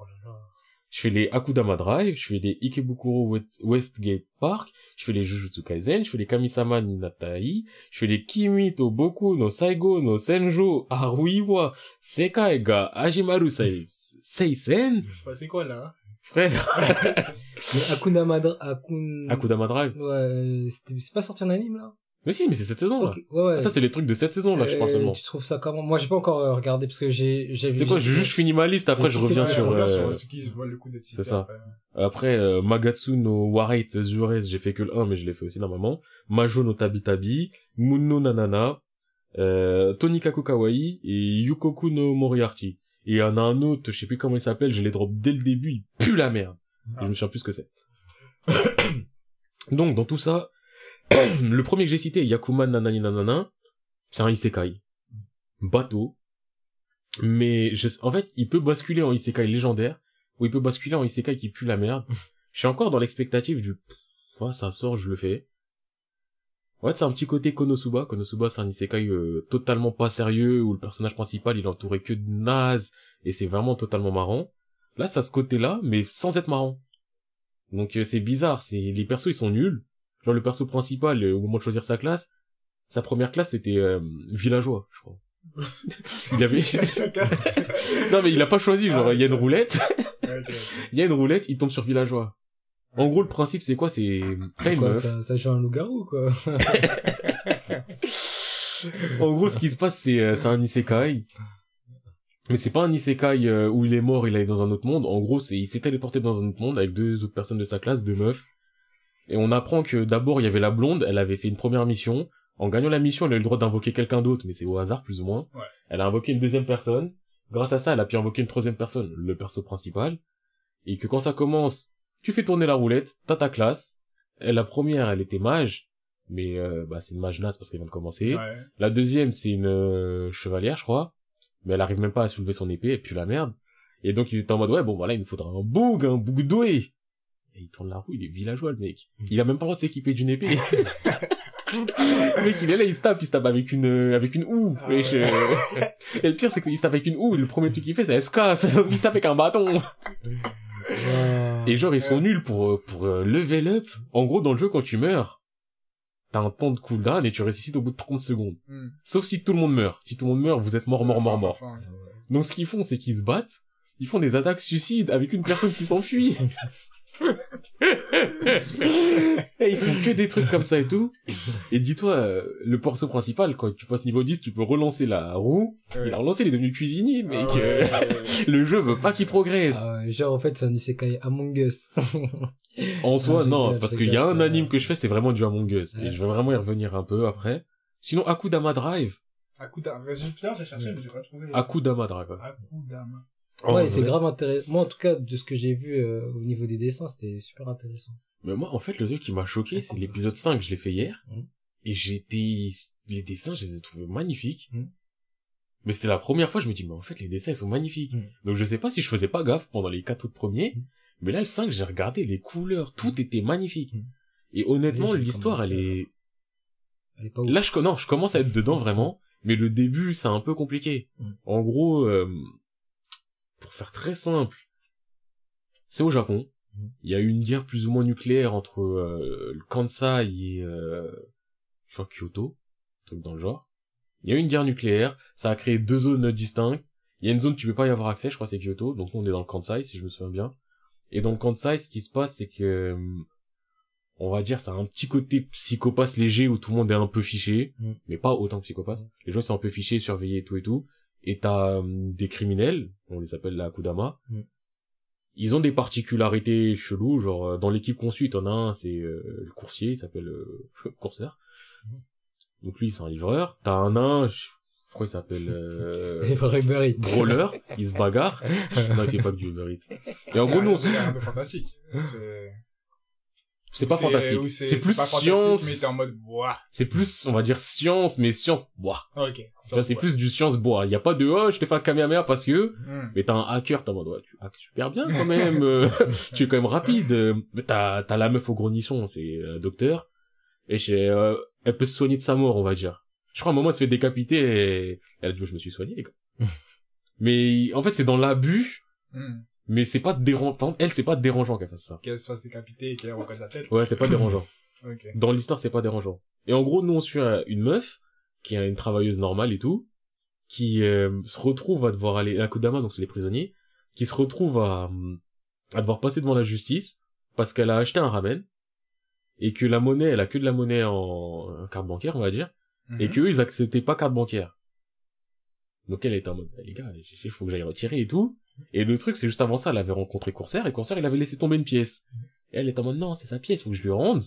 Je fais les Akudama Drive, je fais les Ikebukuro West- Westgate Park, je fais les Jujutsu Kaisen, je fais les Kamisama ni Natai, je fais les Kimi to Boku no Saigo no Senjo Aruiwa Sekai ga Ajimaru Sei- Seisen, C'est passé quoi, là? frère, Mais Akuna Madra, Akun... Akudama Drive. Ouais, c'est pas sorti en anime, là? Mais si, mais c'est cette saison là. Ouais, ouais. Ça, c'est les trucs de cette saison, là, je parle Euh, seulement. Tu trouves ça comment? Moi, j'ai pas encore euh, regardé parce que j'ai, j'ai vu. C'est quoi, je juste finis ma liste, après je reviens sur... euh, qui le coup c'est ça. après. Après, euh, Magatsu no Warate Zures, j'ai fait que le 1, mais je l'ai fait aussi normalement. Majo no Tabitabi, Munno Nanana, euh, Tonikaku Kawaii et Yukoku no Moriarty. Et il y en a un autre, je sais plus comment il s'appelle, je l'ai drop dès le début, il pue la merde. Et Ah. je me souviens plus ce que c'est. Donc, dans tout ça, le premier que j'ai cité, Yakuman Nanani Nanana, c'est un isekai. Bateau. Mais je, en fait, il peut basculer en isekai légendaire, ou il peut basculer en isekai qui pue la merde. Je suis encore dans l'expectative du, ouais, ça sort, je le fais. Ouais, c'est un petit côté Konosuba. Konosuba, c'est un isekai euh, totalement pas sérieux, où le personnage principal, il est entouré que de nazes, et c'est vraiment totalement marrant. Là, ça a ce côté-là, mais sans être marrant. Donc euh, c'est bizarre, c'est les persos ils sont nuls. Genre le perso principal, euh, au moment de choisir sa classe, sa première classe c'était euh, villageois, je crois. il avait non mais il a pas choisi, genre il y a une roulette, il y a une roulette, il tombe sur villageois. En gros le principe c'est quoi? C'est t'as une Quoi, meuf. ça, ça joue un loup-garou, quoi? En gros ce qui se passe c'est euh, c'est un isekai. Mais c'est pas un isekai euh, où il est mort, il est dans un autre monde. En gros, c'est il s'est téléporté dans un autre monde avec deux autres personnes de sa classe, deux meufs. Et on apprend que d'abord il y avait la blonde, elle avait fait une première mission. En gagnant la mission, elle a eu le droit d'invoquer quelqu'un d'autre, mais c'est au hasard plus ou moins. Ouais. Elle a invoqué une deuxième personne. Grâce à ça, elle a pu invoquer une troisième personne, le perso principal. Et que quand ça commence, tu fais tourner la roulette, t'as ta classe. La première, elle était mage, mais euh, bah c'est une mage naze parce qu'elle vient de commencer. Ouais. La deuxième, c'est une euh, chevalière, je crois. Mais elle arrive même pas à soulever son épée, et puis la merde. Et donc ils étaient en mode, ouais, bon, voilà, il nous faudra un boug, un boug doué. Et il tourne la roue, il est villageois, le mec. Il a même pas le droit de s'équiper d'une épée. le mec, il est là, il se tape, il se tape avec une, euh, avec une houe. Ah ouais. euh. Et le pire, c'est qu'il se tape avec une houe, et le premier truc qu'il fait, c'est SK, donc il se tape avec un bâton. Et genre, ils sont nuls pour, euh, pour euh, level up. En gros, dans le jeu, quand tu meurs, t'as un temps de cooldown et tu ressuscites au bout de 30 secondes. Hmm. Sauf si tout le monde meurt. Si tout le monde meurt, vous êtes mort, mort, mort, mort. Donc ce qu'ils font, c'est qu'ils se battent, ils font des attaques suicides avec une personne qui s'enfuit. et ils font que des trucs comme ça et tout. Et dis-toi, euh, le perso principal, quand tu passes niveau 10, tu peux relancer la roue. ouais. Il a relancé, il est devenu cuisinier, mec. Ah ouais, Euh, ouais, ouais. Le jeu veut pas qu'il progresse. Ah ouais, genre, en fait, c'est un isekai Among Us. En soi, Ah, je non, parce qu'il y a un ça- anime que je fais, c'est vraiment du Among Us. Et je vais vraiment y revenir un peu après. Sinon, Akudama Drive. Akudama. J'ai cherché, mais j'ai pas trouvé. Akudama Drive. Akudama. En ouais, il était vrai. grave intéressant. Moi, en tout cas, de ce que j'ai vu euh, au niveau des dessins, c'était super intéressant. Mais moi, en fait, le truc qui m'a choqué, c'est l'épisode 5, je l'ai fait hier. Mhm. Et j'étais, les dessins, je les ai trouvés magnifiques. Mhm. Mais c'était la première fois, je me dis, mais en fait, les dessins, ils sont magnifiques. Mhm. Donc je sais pas si je faisais pas gaffe pendant les quatre autres premiers. Mais là, le 5, j'ai regardé les couleurs, tout était magnifique. Et honnêtement, l'histoire, elle est, Elle est pas ouf. Là, je, non, je commence à être dedans vraiment, mais le début, c'est un peu compliqué. En gros, euh, pour faire très simple, c'est au Japon. Mm. Il y a eu une guerre plus ou moins nucléaire entre euh, le Kansai et euh, je crois Kyoto, un truc dans le genre. Il y a eu une guerre nucléaire, ça a créé deux zones distinctes. Il y a une zone tu peux pas y avoir accès, je crois c'est Kyoto, donc on est dans le Kansai si je me souviens bien. Et dans le Kansai, ce qui se passe, c'est que on va dire, ça a un petit côté psychopathe léger où tout le monde est un peu fiché, Mm. mais pas autant que psychopathe. Les gens ils sont un peu fichés, surveillés et tout et tout. Et t'as euh, des criminels, on les appelle la Kudama. Mm. Ils ont des particularités cheloues, genre euh, dans l'équipe qu'on suit, t'en as un, c'est euh, le coursier, il s'appelle euh, Courseur. Donc lui, c'est un livreur. T'as un nain, je crois qu'il s'appelle euh. Brawler, il se bagarre. non, il fait pas que du Uber Eats. Et en gros, nous, C'est fantastique. C'est c'est pas fantastique. C'est plus pas science. Mais t'es en mode, ouah. C'est plus, on va dire science, mais science bois. Ok. C'est plus du science bois. Il y a pas de oh, je t'ai fait un kamehameha parce que. Hmm. Mais t'as un hacker, t'as en mode ouais, tu hackes super bien quand même. tu es quand même rapide. t'as t'as la meuf au gros nichon, c'est euh, docteur. Et chez, euh, elle peut se soigner de sa mort, on va dire. Je crois à un moment elle se fait décapiter et elle a dit oh, je me suis soigné. quoi. mais en fait c'est dans l'abus, Hmm. Mais c'est pas dérangeant. Enfin, elle c'est pas dérangeant qu'elle fasse ça. Qu'elle se fasse décapiter et qu'elle recolle sa tête. Ouais, c'est pas dérangeant. Dans l'histoire, c'est pas dérangeant. Et en gros, nous, on suit un- une meuf, qui est une travailleuse normale et tout, qui euh, se retrouve à devoir aller, à Kudama, donc c'est les prisonniers, qui se retrouve à, à devoir passer devant la justice, parce qu'elle a acheté un ramen, et que la monnaie, elle a que de la monnaie en, en carte bancaire, on va dire, et Mhm. qu'eux, ils acceptaient pas carte bancaire. Donc elle était en mode, Bah, les gars, il faut que j'aille retirer et tout. Et le truc, c'est juste avant ça, elle avait rencontré Corsair, et Corsair, il avait laissé tomber une pièce. Et elle était en mode, non, c'est sa pièce, faut que je lui rende.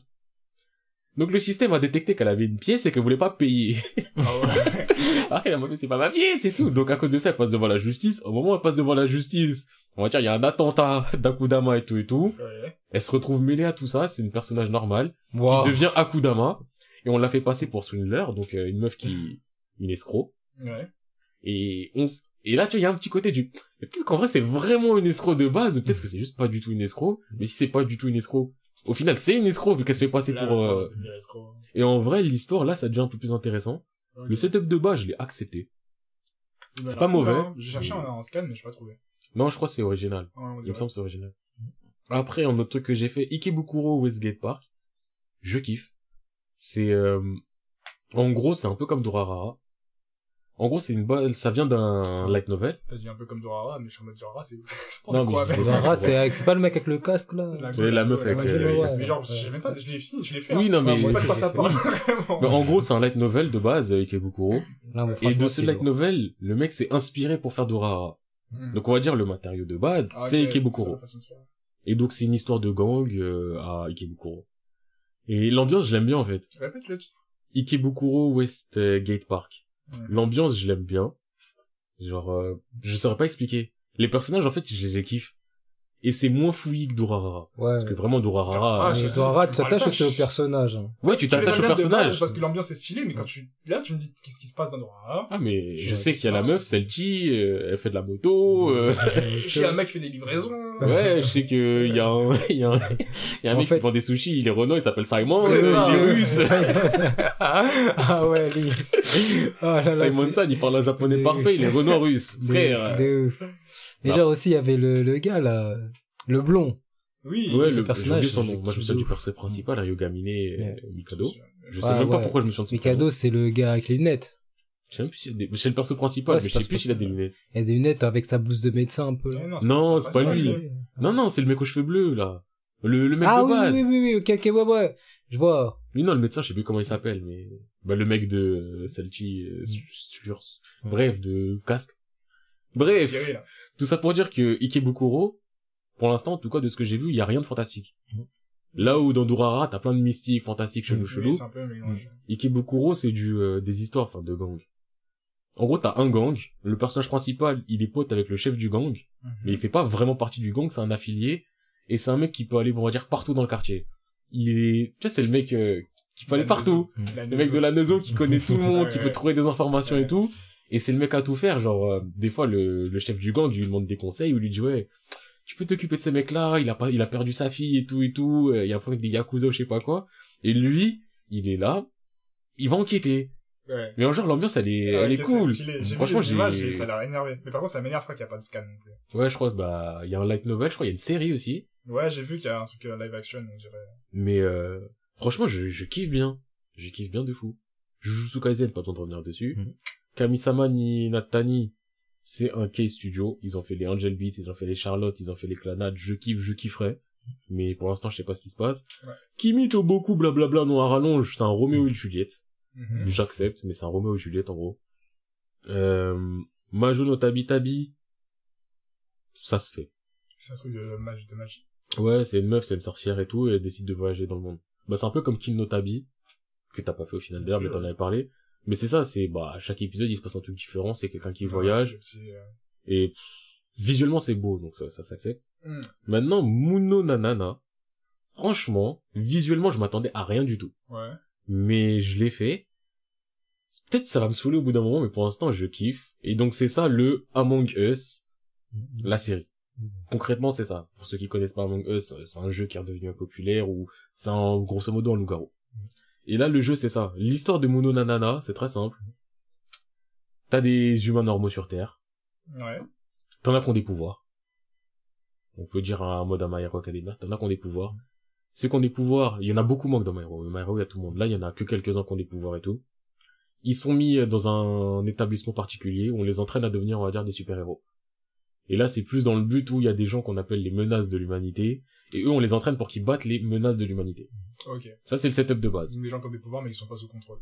Donc le système a détecté qu'elle avait une pièce et qu'elle voulait pas payer. Ah ouais. Alors qu'elle a dit, c'est pas ma pièce et tout. Donc à cause de ça, elle passe devant la justice. Au moment où elle passe devant la justice, on va dire, il y a un attentat d'Akudama et tout et tout. Ouais. Elle se retrouve mêlée à tout ça, c'est une personnage normale Wow. qui devient Akudama. Et on l'a fait passer pour Swindler, donc euh, une meuf qui... une escroc. Ouais. Et on s- et là, tu vois, il y a un petit côté du... mais Peut-être qu'en vrai, c'est vraiment une escroc de base, peut-être que c'est juste pas du tout une escroc. Mais si c'est pas du tout une escroc, au final, c'est une escroc vu qu'elle se fait passer Là, pour... euh. Et en vrai, l'histoire, là, ça devient un peu plus intéressant. Le setup de base, je l'ai accepté. Bah, c'est pas mauvais. J'ai cherché Mais- en, scan, mais j'ai pas trouvé. Non, je crois que c'est original. Ouais, Il me semble que c'est original. Après, un autre truc que j'ai fait, Ikebukuro Westgate Park. Je kiffe. C'est, euh, en gros, c'est un peu comme Durarara. En gros, c'est une balle, ça vient d'un light novel. T'as dit un peu comme Dorara, mais je suis en mode Dorara, c'est. c'est Non, quoi, mais je ça. C'est c'est pas le mec avec le casque, là C'est la meuf avec, Ouais, euh, ouais, ouais. Mais genre, j'ai même pas, je l'ai fini, je l'ai fait. Oui, hein. non, mais, Pas de part, fait. vraiment. mais en gros, c'est un light novel de base, euh, Ikebukuro. Non, mais Et de ce light lourd. novel, le mec s'est inspiré pour faire Durarara. Hmm. Donc on va dire le matériau de base, Ah, c'est Ikebukuro. la. Et donc c'est une histoire de gang euh, à Ikebukuro. Et l'ambiance, je l'aime bien en fait. Répète le titre. Ikebukuro Westgate Park. L'ambiance, je l'aime bien. Genre, euh, je saurais pas expliquer. Les personnages, en fait, je les kiffe. Et c'est moins fouillis que Durarara. Ouais. Parce que vraiment, Durarara... Ah, euh, Dora, tu t'attaches aussi au personnage. hein. Ouais, tu t'attaches au personnage. Parce que l'ambiance est stylée, mais quand tu, là, tu me dis qu'est-ce qui se passe dans Dorara. Ah, mais je sais qu'il y a la meuf, celle-ci, euh, elle fait de la moto, euh, Je suis un mec qui fait des livraisons. ouais, je sais que il y a un, il y a un, il y a un En mec fait- qui vend des sushis, il est Renault, il s'appelle Simon, euh, ça. il est russe. ah ouais, lui. Ah là là, Simon San, il parle un japonais parfait, il est Renault russe. Frère. de ouf. Et genre aussi, il y avait le, le gars, là, le blond. Oui. Ouais, le personnage, son nom. Moi, je me souviens du personnage principal, Ryugamine et Ouais. Mikado. Je sais même pas pourquoi je me souviens de Mikado, c'est le gars avec les lunettes. Je sais même plus s'il y a des... C'est le perso principal, Ouais, mais c'est je sais plus s'il a des lunettes. Il y a des lunettes avec sa blouse de médecin un peu. là. Mais Non, c'est pas lui. lui. Non, non, c'est le mec aux cheveux bleus, là. Le, le mec Ah de oui, base. oui, oui, oui, ok, ok, ouais, ouais. Je vois. Lui, non, le médecin, je sais plus comment il s'appelle, mais... Bah, le mec de euh, Salchi, euh, sur... Bref, de casque. Bref, tout ça pour dire que Ikebukuro, pour l'instant, en tout cas, de ce que j'ai vu, il y a rien de fantastique. Mhm. Là où dans Durara, t'as plein de mystiques, fantastiques, chelou, Mhm. chelou. Oui, c'est un peu mélangé. Ikebukuro, c'est du euh, des histoires, enfin de gang. En gros, t'as un gang. Le personnage principal, il est pote avec le chef du gang, mais il fait pas vraiment partie du gang. C'est un affilié et c'est un mec qui peut aller, on va dire, partout dans le quartier. Il est, tu sais, c'est le mec euh, qui peut aller partout. Le mec de la Nezo qui connaît tout le monde, Ouais, qui peut trouver des informations et tout. Et c'est le mec à tout faire. Genre, euh, des fois, le, le chef du gang il lui demande des conseils ou lui dit ouais, tu peux t'occuper de ce mec-là. Il a pas, il a perdu sa fille et tout et tout. euh, Il y a un problème avec des yakuza ou je sais pas quoi. Et lui, il est là. Il va enquêter. Ouais. Mais en genre, l'ambiance, elle est, elle est cool. J'ai Franchement, images, j'ai- ça a l'air énervé. Mais par contre, ça m'énerve pas qu'il n'y a pas de scan non plus. Ouais, je crois, bah, il y a un light novel, je crois, il y a une série aussi. Ouais, j'ai vu qu'il y a un truc euh, live action, on dirait. Mais, euh, franchement, je, je kiffe bien. Je kiffe bien de fou. Jujutsu Kaisen, pas besoin de revenir dessus. Mhm. Kamisama ni Natani, c'est un K studio. Ils ont fait les Angel Beats, ils ont fait les Charlotte, ils ont fait les Clanades. Je kiffe, je kifferais. Mais pour l'instant, je sais pas ce qui se passe. Ouais. Kimi beaucoup blablabla, non à rallonge, c'est un Roméo et Juliette. Mhm. J'accepte, mais c'est un Roméo et Juliette, en gros. Euh, Majo no Tabi Tabi, ça se fait. C'est un truc de magie, de magie. Ouais, c'est une meuf, c'est une sorcière et tout, et elle décide de voyager dans le monde. Bah, c'est un peu comme Kim no Tabi, que t'as pas fait au final d'ailleurs, mais t'en avais parlé. Mais c'est ça, c'est, bah, chaque épisode, il se passe un truc différent, c'est quelqu'un qui voyage, euh, et pff, visuellement, c'est beau, donc ça, ça s'accepte. hmm. Maintenant, Muno Nanana, franchement, visuellement, je m'attendais à rien du tout. Ouais. Mais je l'ai fait. Peut-être ça va me saouler au bout d'un moment, mais pour l'instant, je kiffe. Et donc, c'est ça, le Among Us, la série. Concrètement, c'est ça. Pour ceux qui connaissent pas Among Us, euh, c'est un jeu qui est redevenu populaire ou c'est un, grosso modo, un loup-garou. Et là, le jeu, c'est ça. L'histoire de Muno Nanana, c'est très simple. T'as des humains normaux sur Terre. Ouais. T'en as qui ont des pouvoirs. On peut dire un mode à My Hero Academia. T'en as qui ont des pouvoirs. Ceux qui ont des pouvoirs, il y en a beaucoup moins que dans My Hero. My Hero, il y a tout le monde. Là, il y en a que quelques-uns qui ont des pouvoirs et tout. Ils sont mis dans un établissement particulier où on les entraîne à devenir, on va dire, des super-héros. Et là, c'est plus dans le but où il y a des gens qu'on appelle les menaces de l'humanité. Et eux, on les entraîne pour qu'ils battent les menaces de l'humanité. Ok. Ça, c'est le setup de base. Des gens qui ont des pouvoirs, mais ils sont pas sous contrôle.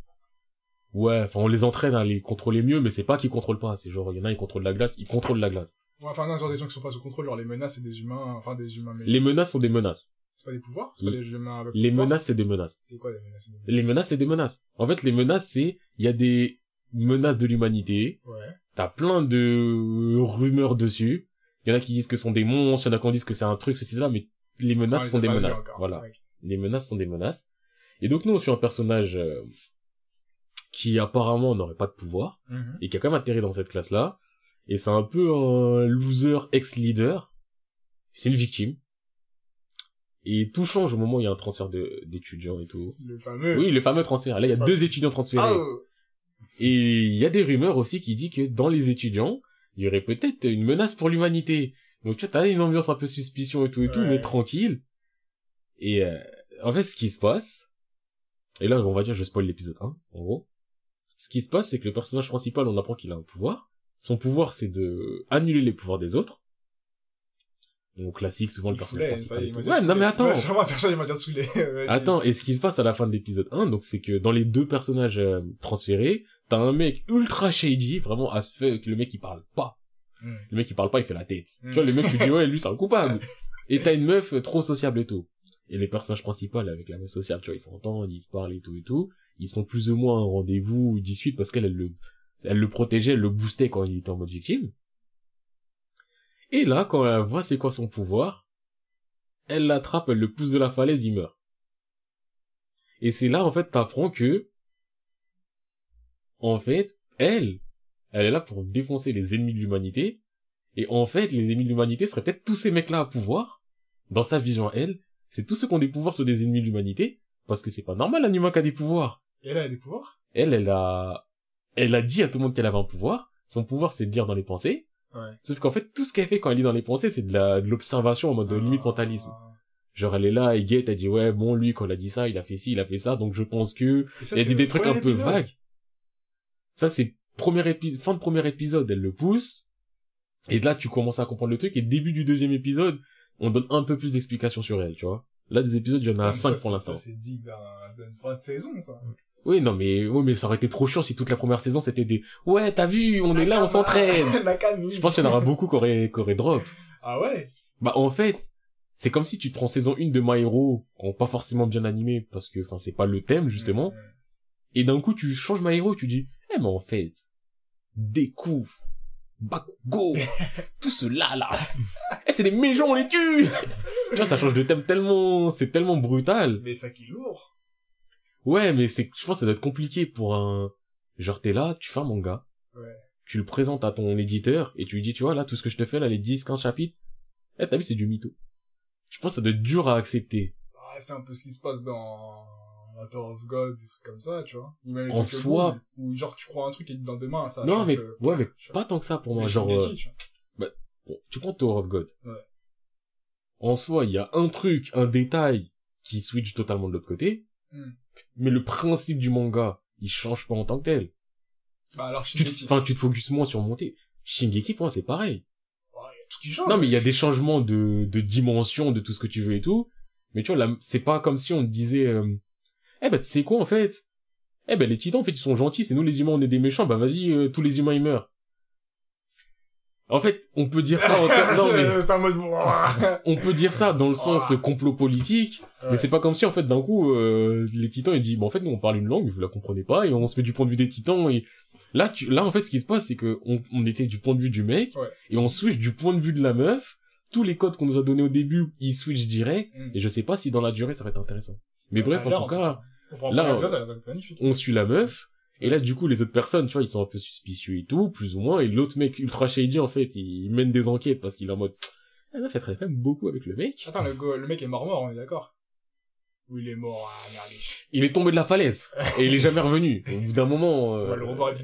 Ouais, enfin, on les entraîne à les contrôler mieux, mais c'est pas qu'ils contrôlent pas. C'est genre, il y en a, ils contrôlent la glace, ils contrôlent la glace. Ouais, enfin, non, genre des gens qui sont pas sous contrôle, genre les menaces, c'est des humains, enfin des humains, mais Les menaces sont des menaces. c'est pas des pouvoirs? C'est pas des humains avec Les pouvoir menaces, c'est des menaces. C'est quoi des menaces? des Les menaces, c'est des menaces. En fait, les menaces, c'est, il y a des menaces de l'humanité. Ouais. T'as plein de rumeurs dessus. Il y en a qui disent que ce sont des monstres, il y en a qui disent que c'est un truc, ceci, cela, mais les menaces sont des menaces. Voilà. Ouais. Les menaces sont des menaces. Et donc, nous, on suit un personnage euh, qui apparemment n'aurait pas de pouvoir Mhm. et qui a quand même atterri dans cette classe-là. Et c'est un peu un loser ex-leader. C'est une victime. Et tout change au moment où il y a un transfert d'étudiants et tout. Le fameux. Oui, le fameux transfert. Là, il y a Fameux. deux étudiants transférés. Ah, euh, Et il y a des rumeurs aussi qui disent que dans les étudiants, il y aurait peut-être une menace pour l'humanité. Donc tu vois, t'as une ambiance un peu suspicion et tout et tout, mais tranquille. Et euh, en fait, ce qui se passe, et là on va dire je spoil l'épisode 1, en gros. Ce qui se passe, c'est que le personnage principal, on apprend qu'il a un pouvoir. Son pouvoir, c'est de annuler les pouvoirs des autres. Donc classique, souvent le personnage principal. est, Ouais, non mais attends. Ouais, personne, m'a. Attends, et ce qui se passe à la fin de l'épisode 1, donc c'est que dans les deux personnages euh, transférés, t'as un mec ultra shady, vraiment as fuck, le mec il parle pas. Mm. Le mec il parle pas, il fait la tête. Mm. Tu vois, le mec tu dis ouais, lui c'est un coupable. Et t'as une meuf trop sociable et tout. Et les personnages principaux avec la meuf sociable, tu vois, ils s'entendent, ils se parlent et tout et tout. Ils sont plus ou moins en rendez-vous, ils discutent parce qu'elle elle le, elle le protégeait, elle le boostait quand il était en mode victime. Et là, quand elle voit c'est quoi son pouvoir, elle l'attrape, elle le pousse de la falaise, il meurt. Et c'est là, en fait, t'apprends que, en fait, elle, elle est là pour défoncer les ennemis de l'humanité. Et en fait, les ennemis de l'humanité seraient peut-être tous ces mecs-là à pouvoir. Dans sa vision elle, c'est tous ceux qui ont des pouvoirs sur des ennemis de l'humanité. Parce que c'est pas normal un humain qui a des pouvoirs. Et elle a des pouvoirs? Elle, elle a, elle a dit à tout le monde qu'elle avait un pouvoir. Son pouvoir, c'est de lire dans les pensées. Ouais. Sauf qu'en fait, tout ce qu'elle fait quand elle lit dans les pensées, c'est de la, de l'observation en mode de limite Ah. mentalisme. Genre, elle est là, et guette, elle dit, ouais, bon, lui, quand il a dit ça, il a fait ci, il a fait ça, donc je pense que, ça, il y a des, trucs un peu vagues. Ça, c'est premier épisode, fin de premier épisode, elle le pousse. Et là, tu commences à comprendre le truc. Et début du deuxième épisode, on donne un peu plus d'explications sur elle, tu vois. Là, des épisodes, il y en a Comme cinq ça, pour l'instant. Ça, c'est digne d'un- d'une fin de saison, ça. Oui, non, mais, oui, mais ça aurait été trop chiant si toute la première saison c'était des, ouais, t'as vu, on est là, on s'entraîne. Je pense qu'il y en aura beaucoup qui auraient, qui auraient drop. Ah ouais? Bah, en fait, c'est comme si tu prends saison 1 de My Hero, en pas forcément bien animé, parce que, enfin, c'est pas le thème, justement. Et d'un coup, tu changes My Hero, tu dis, mais en fait, découvre, Bakugo, tout cela, là. Eh, c'est des méchants, on les tue! tu vois, ça change de thème tellement, c'est tellement brutal. Mais ça qui est lourd. Ouais, mais c'est, je pense que ça doit être compliqué pour un, genre, t'es là, tu fais un manga. Ouais. Tu le présentes à ton éditeur, et tu lui dis, tu vois, là, tout ce que je te fais, là, les 10, 15 chapitres. Eh, t'as vu, c'est du mytho. Je pense que ça doit être dur à accepter. Ah, c'est un peu ce qui se passe dans Tower of God, des trucs comme ça, tu vois. Ou même En soi- Où genre tu crois un truc et dans deux mains, ça non, change, mais, euh, ouais, mais pas tant que ça pour moi. Genre, euh, tu bon, tu prends Tower of God. Ouais. En soi, il y a un truc, un détail qui switch totalement de l'autre côté. Hmm. Mais le principe du manga, il change pas en tant que tel. Bah alors Shingeki. enfin, tu te focuses moins sur monter. Shingeki, pour moi, c'est pareil. Oh, il y a tout qui change. Non, mais il y a des changements de, de dimension, de tout ce que tu veux et tout. Mais tu vois, là, c'est pas comme si on te disait, euh, eh ben, tu sais quoi, en fait? Eh ben, les titans, en fait, ils sont gentils, c'est nous, les humains, on est des méchants, bah, vas-y, euh, tous les humains, ils meurent. En fait, on peut dire ça en termes, non, mais on peut dire ça dans le sens complot politique, mais c'est pas comme si en fait d'un coup euh, les titans ils disent bon en fait nous on parle une langue vous la comprenez pas et on se met du point de vue des titans et là tu là en fait ce qui se passe c'est que on, on était du point de vue du mec Ouais. et on switch du point de vue de la meuf tous les codes qu'on nous a donnés au début ils switchent direct Mm. et je sais pas si dans la durée ça va être intéressant mais bref en tout cas On là, ça suit la meuf et là du coup les autres personnes tu vois ils sont un peu suspicieux et tout plus ou moins et l'autre mec ultra shady en fait il mène des enquêtes parce qu'il est en mode la meuf elle traîne quand même beaucoup avec le mec Attends, le, go- le mec est mort mort, on est d'accord Ou il est mort, ah merde. il est tombé de la falaise et il est jamais revenu. Au bout d'un moment, euh,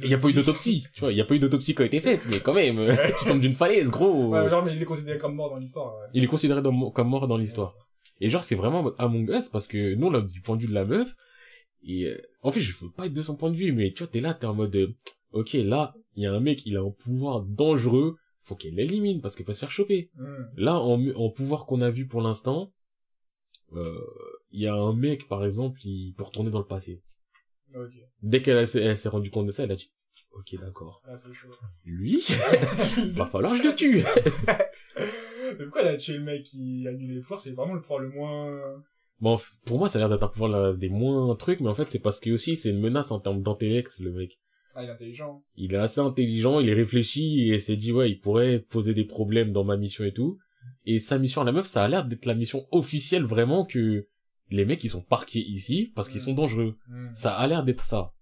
il n'y a pas eu 10. d'autopsie. Tu vois, il n'y a pas eu d'autopsie qui a été faite, mais quand même, tu tombes d'une falaise, gros. Ouais, genre, mais il est considéré comme mort dans l'histoire. ouais. Il est considéré dans- comme mort dans l'histoire. Et genre, c'est vraiment Among Us parce que nous, là, du point de vue de la meuf, et euh, en fait, je veux pas être de son point de vue, mais tu vois, t'es là, t'es en mode, euh, ok, là, il y a un mec, il a un pouvoir dangereux, faut qu'elle l'élimine parce qu'elle peut se faire choper. Hmm. Là, en, en pouvoir qu'on a vu pour l'instant, euh, il y a un mec, par exemple, il peut retourner dans le passé. Ok. Dès qu'elle s'est rendue compte de ça, elle a dit, ok, d'accord. Ah, c'est chaud. Lui, va falloir que je le tue. Mais pourquoi elle a tué le mec qui annule les pouvoirs C'est vraiment le pouvoir le moins... Bon, pour moi, ça a l'air d'être un pouvoir là, des moins trucs, mais en fait, c'est parce que aussi, c'est une menace en termes d'intellect, le mec. Ah, il est intelligent. Il est assez intelligent, il est réfléchi, et s'est dit, ouais, il pourrait poser des problèmes dans ma mission et tout. Et sa mission à la meuf, ça a l'air d'être la mission officielle, vraiment, que les mecs, ils sont parqués ici, parce qu'ils sont dangereux. Hmm. Ça a l'air d'être ça.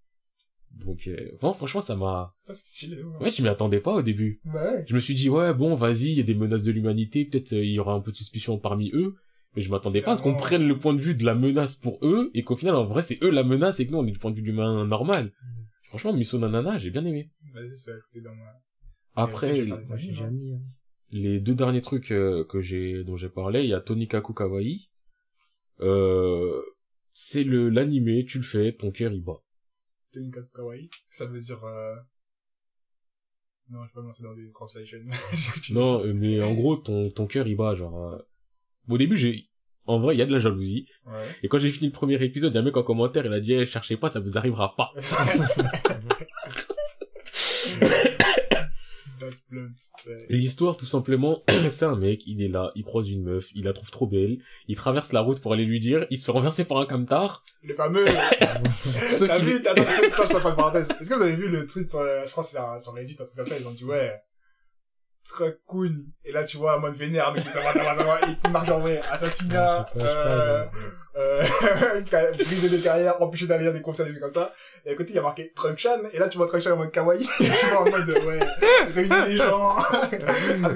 Donc, euh, vraiment, franchement, ça m'a... Stylé. Ouais. Ouais, je m'y attendais pas au début. Bah ouais. Je me suis dit, ouais, bon, vas-y, il y a des menaces de l'humanité, peut-être euh, il y aura un peu de suspicion parmi eux, mais je m'attendais pas à ce qu'on prenne le point de vue de la menace pour eux, et qu'au final, en vrai, c'est eux la menace, et que nous, on est du point de vue de l'humain normal. Franchement, Musso Nanana, j'ai bien aimé. Vas-y, ça va écouter dans ma... Après, les, Moi, jamais hein. deux derniers trucs euh, que j'ai, dont j'ai parlé, il y a Tonikaku Kawaii. Euh, c'est le, l'animé, tu le fais, ton cœur il bat. Tenika Kawaii. Ça veut dire... Euh... Non, je vais pas lancer dans des translations. Non, euh, mais en gros, ton, ton cœur il bat, genre, euh, au début, j'ai, en vrai, il y a de la jalousie. Ouais. Et quand j'ai fini le premier épisode, il y a un mec en commentaire, il a dit, eh, cherchez pas, ça vous arrivera pas. L'histoire, tout simplement, c'est un mec, il est là, il croise une meuf, il la trouve trop belle, il traverse la route pour aller lui dire, il se fait renverser par un camtar, Le fameux... T'as qu'il vu, parenthèse. Est-ce que vous avez vu le truc sur, euh, je crois que c'est sur Reddit, un truc comme ça, ils ont dit, ouais, truc cool. Et là, tu vois, en mode vénère, mais ça va, ça va, ça va, et qui marche en vrai, assassinat, euh, euh, briser des carrières, empêcher d'aller à des concerts, des trucs comme ça. Et à côté, il y a marqué Truckshan, et là, tu vois Truckshan en mode kawaii, et tu vois en mode, ouais, réunir les gens,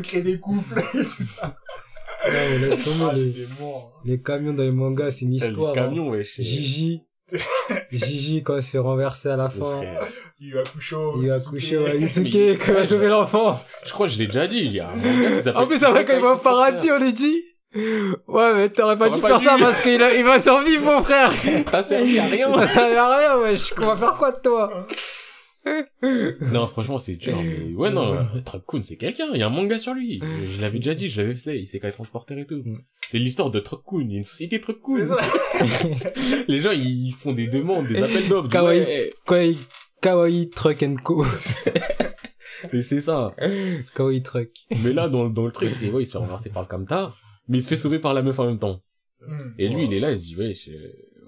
créer des couples, et tout ça. Ouais, mais laisse Ah, tomber les, les camions dans les mangas, c'est une histoire. le hein. camion, wesh. Gigi. Gigi, quand il se fait renverser à la fin. frère. Yu Hakusho. Il a couché à Yusuke, quand il a sauvé l'enfant. Je crois que je l'ai déjà dit, il y a un manga qui En plus, après, quand il va au Isekai paradis, on lui dit, ouais, mais t'aurais pas dû pas faire dû. ça parce qu'il a- il va survivre, mon frère. T'as servi à rien. Ça sert à rien, wesh. On va faire quoi de toi? non, franchement, c'est dur, mais ouais, non, Truck-kun, c'est quelqu'un, il y a un manga sur lui. Je l'avais déjà dit, je l'avais fait, il sait qu'à transporter et tout. Mm. C'est l'histoire de Truck-kun, il y a une société ça. Les gens, ils font des demandes, des appels d'offres. Kawaii. ouais, Kawaii, Kawaii Truck and Co. Et c'est ça. Kawaii Truck. Mais là, dans, dans le truc, c'est, ouais, il se fait renverser par le camtar, mais il se fait sauver par la meuf en même temps. Hmm. Et lui, il est là, il se dit, ouais,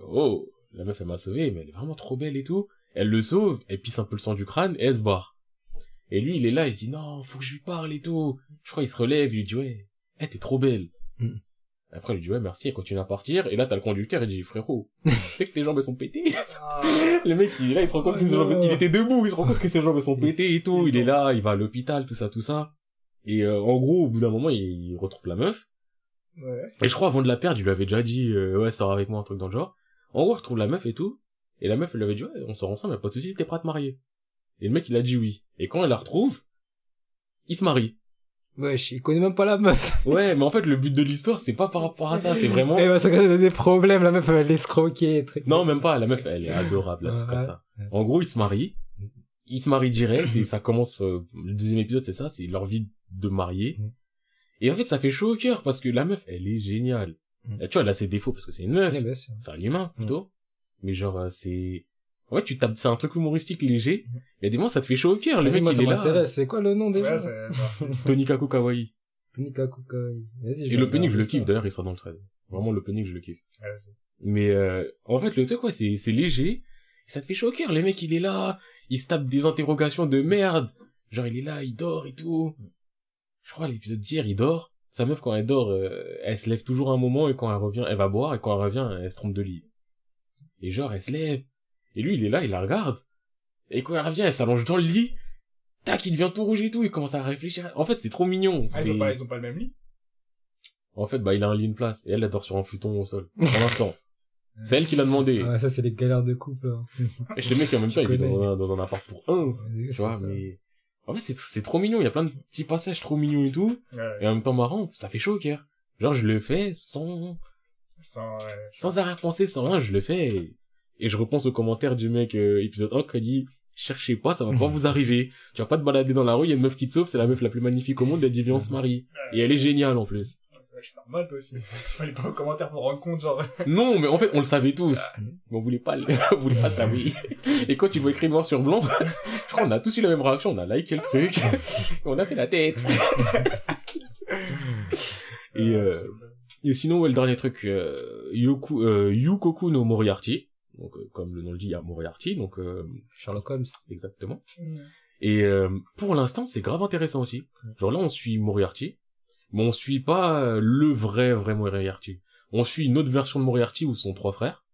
oh, la meuf, elle m'a sauvé, mais elle est vraiment trop belle et tout. Elle le sauve, elle pisse un peu le sang du crâne, et elle se barre. Et lui, il est là, il se dit, non, faut que je lui parle et tout. Je crois, il se relève, il lui dit, ouais, eh, t'es trop belle. Mm. Après, il lui dit, ouais, merci, elle continue à partir. Et là, t'as le conducteur, il dit, frérot, tu sais que tes jambes, elles sont pétées. Ah. le mec, il est là, il se rend compte Oh que ses jambes, il était debout, il se rend compte que ses jambes, elles sont pétées et tout. Il est là, il va à l'hôpital, tout ça, tout ça. Et euh, en gros, au bout d'un moment, il retrouve la meuf. Ouais. Et je crois avant de la perdre, il lui avait déjà dit euh, ouais sors avec moi un truc dans le genre. En gros, il retrouve la meuf et tout. Et la meuf elle lui avait dit ouais on sort ensemble, y a pas de soucis, t'es prêt à te marier. Et le mec il a dit oui. Et quand elle la retrouve, il se marie. Wesh, il connaît même pas la meuf. Ouais, mais en fait le but de l'histoire c'est pas par rapport à ça, c'est vraiment. Eh ben, ça a des problèmes, la meuf, elle va l'escroquer, truc. Non même pas, la meuf elle est adorable là, c'est pas Ouais. ça. En gros ils se marient, ils se marient direct et ça commence. euh, le deuxième épisode c'est ça, c'est leur vie de mariés. Mm. Et en fait ça fait chaud au cœur parce que la meuf elle est géniale. Mm. Et tu vois elle a ses défauts parce que c'est une meuf. Sûr. c'est un humain plutôt mais genre euh, c'est En fait, tu tapes, c'est un truc humoristique léger. Il y a des moments, ça te fait chaud au cœur. Le mec, moi, il ça est là. m'intéresse. C'est quoi le nom déjà? Ouais, c'est, Tony Kaku Kawaii. Tonikaku Kawaii. Vas-y, je Et l'opening, je le kiffe. D'ailleurs, il sera dans le thread. Vraiment, l'opening, je le kiffe. ouais, Mais euh, en fait, le truc, ouais, c'est c'est léger. Et ça te fait chaud au cœur. Le mec, il est là. Il se tape des interrogations de merde. Genre, il est là, il dort et tout. Je crois, l'épisode d'hier, il dort. Sa meuf, quand elle dort, euh, elle se lève toujours un moment et quand elle revient, elle va boire et quand elle revient, elle se trompe de lit. Et genre, elle se lève. Et lui, il est là, il la regarde. Et quand elle revient, elle s'allonge dans le lit. Tac, il devient tout rouge et tout. Il commence à réfléchir. En fait, c'est trop mignon. Ah, ils ont pas, ils ont pas le même lit? En fait, bah, il a un lit, une place. Et elle, elle dort sur un futon au sol. Pour l'instant. C'est elle qui l'a demandé. Ah, ça, c'est les galères de couple. hein. Et le mec, en même temps, il Je vit dans un, dans un appart pour un. Ouais, Tu vois, ça. mais... En fait, c'est, c'est trop mignon. Il y a plein de petits passages trop mignons et tout. Ouais, Et en même temps marrant. Ça fait chaud au cœur. Genre, je le fais sans, sans, ouais. sans arrière-pensée, sans rien. Je le fais et, et je repense aux commentaires du mec, euh, épisode 1, qui a dit, cherchez pas, ça va pas vous arriver. Tu vas pas te balader dans la rue, il y a une meuf qui te sauve, c'est la meuf la plus magnifique au monde, elle dit viens, on se marie. Et elle est géniale, en plus. Ouais, je suis normal, toi aussi. Fallait pas aux commentaires pour rendre compte, genre. Non, mais en fait, on le savait tous. Mais on voulait pas, le- on voulait pas savoir. Et quand tu vois écrit noir sur blanc, je crois qu'on a tous eu la même réaction. On a liké le truc. et on a fait la tête. Et, euh, et sinon, ouais, le dernier truc, euh, Yoku, euh, Yukoku no Moriarty. Donc, euh, comme le nom le dit, il y a Moriarty. Donc, euh, Sherlock Holmes. exactement. Mm. Et euh, pour l'instant, c'est grave intéressant aussi. Genre là, on suit Moriarty, mais on suit pas euh, le vrai, vrai Moriarty. On suit une autre version de Moriarty où sont trois frères.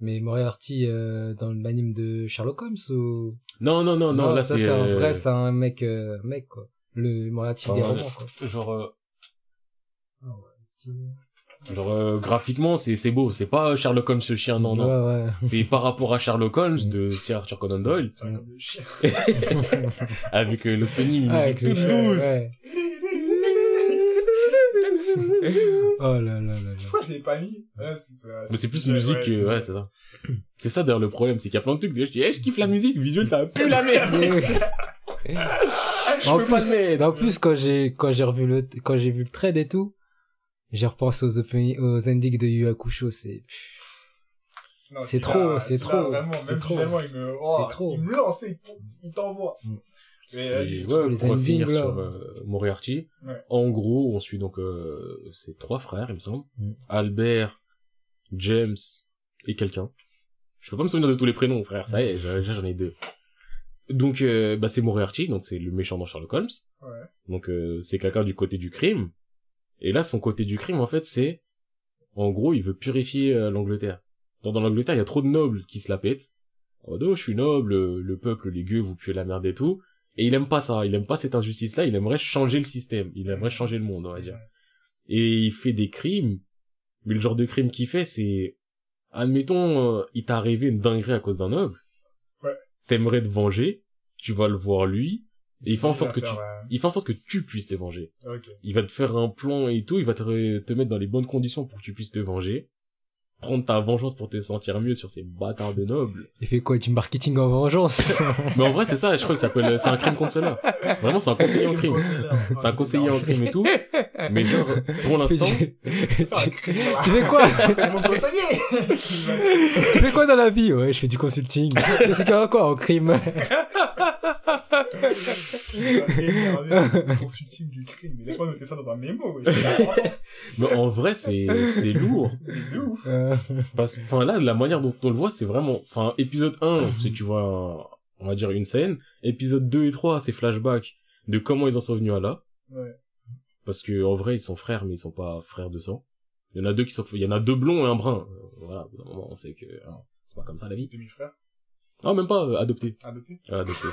Mais Moriarty, euh, dans l'anime de Sherlock Holmes ou... Non, non, non, non, là ça, c'est... un vrai, c'est un mec, euh, mec, quoi. Le Moriarty des romans, quoi. Genre, euh, Ah ouais. Genre euh, graphiquement, c'est c'est beau. C'est pas Sherlock Holmes ce chien, non, non. Ouais, ouais. C'est par rapport à Sherlock Holmes de Sir Arthur Conan Doyle, avec euh, l'opening, Ah, musique avec le toute chien, douce. ouais. Oh là là là là. Pourquoi je l'ai pas mis? Ouais, c'est Mais c'est plus musique, ouais, que- ouais, c'est ça. C'est ça d'ailleurs le problème, c'est qu'il y a plein de trucs. Déjà, je dis, eh, je kiffe la musique, visuel, ça va plus la merde. Je en peux pas plus, le mettre. en plus, quand j'ai, quand j'ai revu le, quand j'ai vu le trade et tout, j'ai repensé aux opening, aux endings de Yu Hakusho, c'est, C'est trop, c'est trop, Vraiment, même trop. visuellement, il me, oh, C'est trop. il me lance et il- t'envoie. Mm. Mais, Et vas-y, ouais, les pour endings, finir là. sur euh, Moriarty, Ouais. en gros, on suit donc euh, ces trois frères, il me semble. Mm. Albert, James et quelqu'un. Je peux pas me souvenir de tous les prénoms, frère. Ça y est, déjà j'en ai deux. Donc, euh, bah, c'est Moriarty, donc c'est le méchant dans Sherlock Holmes. Ouais. Donc, euh, c'est quelqu'un du côté du crime. Et là, son côté du crime, en fait, c'est... En gros, il veut purifier euh, l'Angleterre. Dans, dans l'Angleterre, il y a trop de nobles qui se la pètent. En mode, oh, je suis noble, le peuple, les gueux, vous puez la merde et tout. Et il aime pas ça, il aime pas cette injustice-là, il aimerait changer le système, il aimerait changer le monde, on va dire. Et il fait des crimes, mais le genre de crime qu'il fait, c'est... Admettons, euh, il t'est arrivé une dinguerie à cause d'un noble. Ouais. T'aimerais te venger, tu vas le voir lui, et il fait en sorte que faire, tu... euh, Il fait en sorte que tu puisses te venger. Il va te faire un plan et tout, il va te, te mettre dans les bonnes conditions pour que tu puisses te venger. Prendre ta vengeance pour te sentir mieux sur ces bâtards de nobles. il fait quoi, du marketing en vengeance? Mais en vrai, c'est ça, je crois que ça s'appelle, c'est un crime contre cela. Vraiment, c'est un conseiller en crime. C'est un conseiller en crime et tout. Mais genre, pour l'instant, tu fais quoi? Mon conseiller tu fais quoi? Dans la vie? Ouais, je fais du consulting. C'est qu'il y a quoi en crime? Consulting du crime. Mais laisse-moi noter ça dans un mémo. mais en vrai, c'est, c'est lourd. De ouf. Euh, Parce que, enfin, là, la manière dont on le voit, c'est vraiment, enfin, épisode 1, c'est tu vois, on va dire une scène. Épisode 2 et 3, c'est flashback de comment ils en sont venus à là. Ouais. Parce que, en vrai, ils sont frères, mais ils sont pas frères de sang. Il y en a deux qui sont, il y en a deux blonds et un brun. Voilà, au moment, on sait que, hein, c'est pas comme ça la vie. Demi-frère. Non, même pas, euh, adopté. Adopté. Ah, adopté.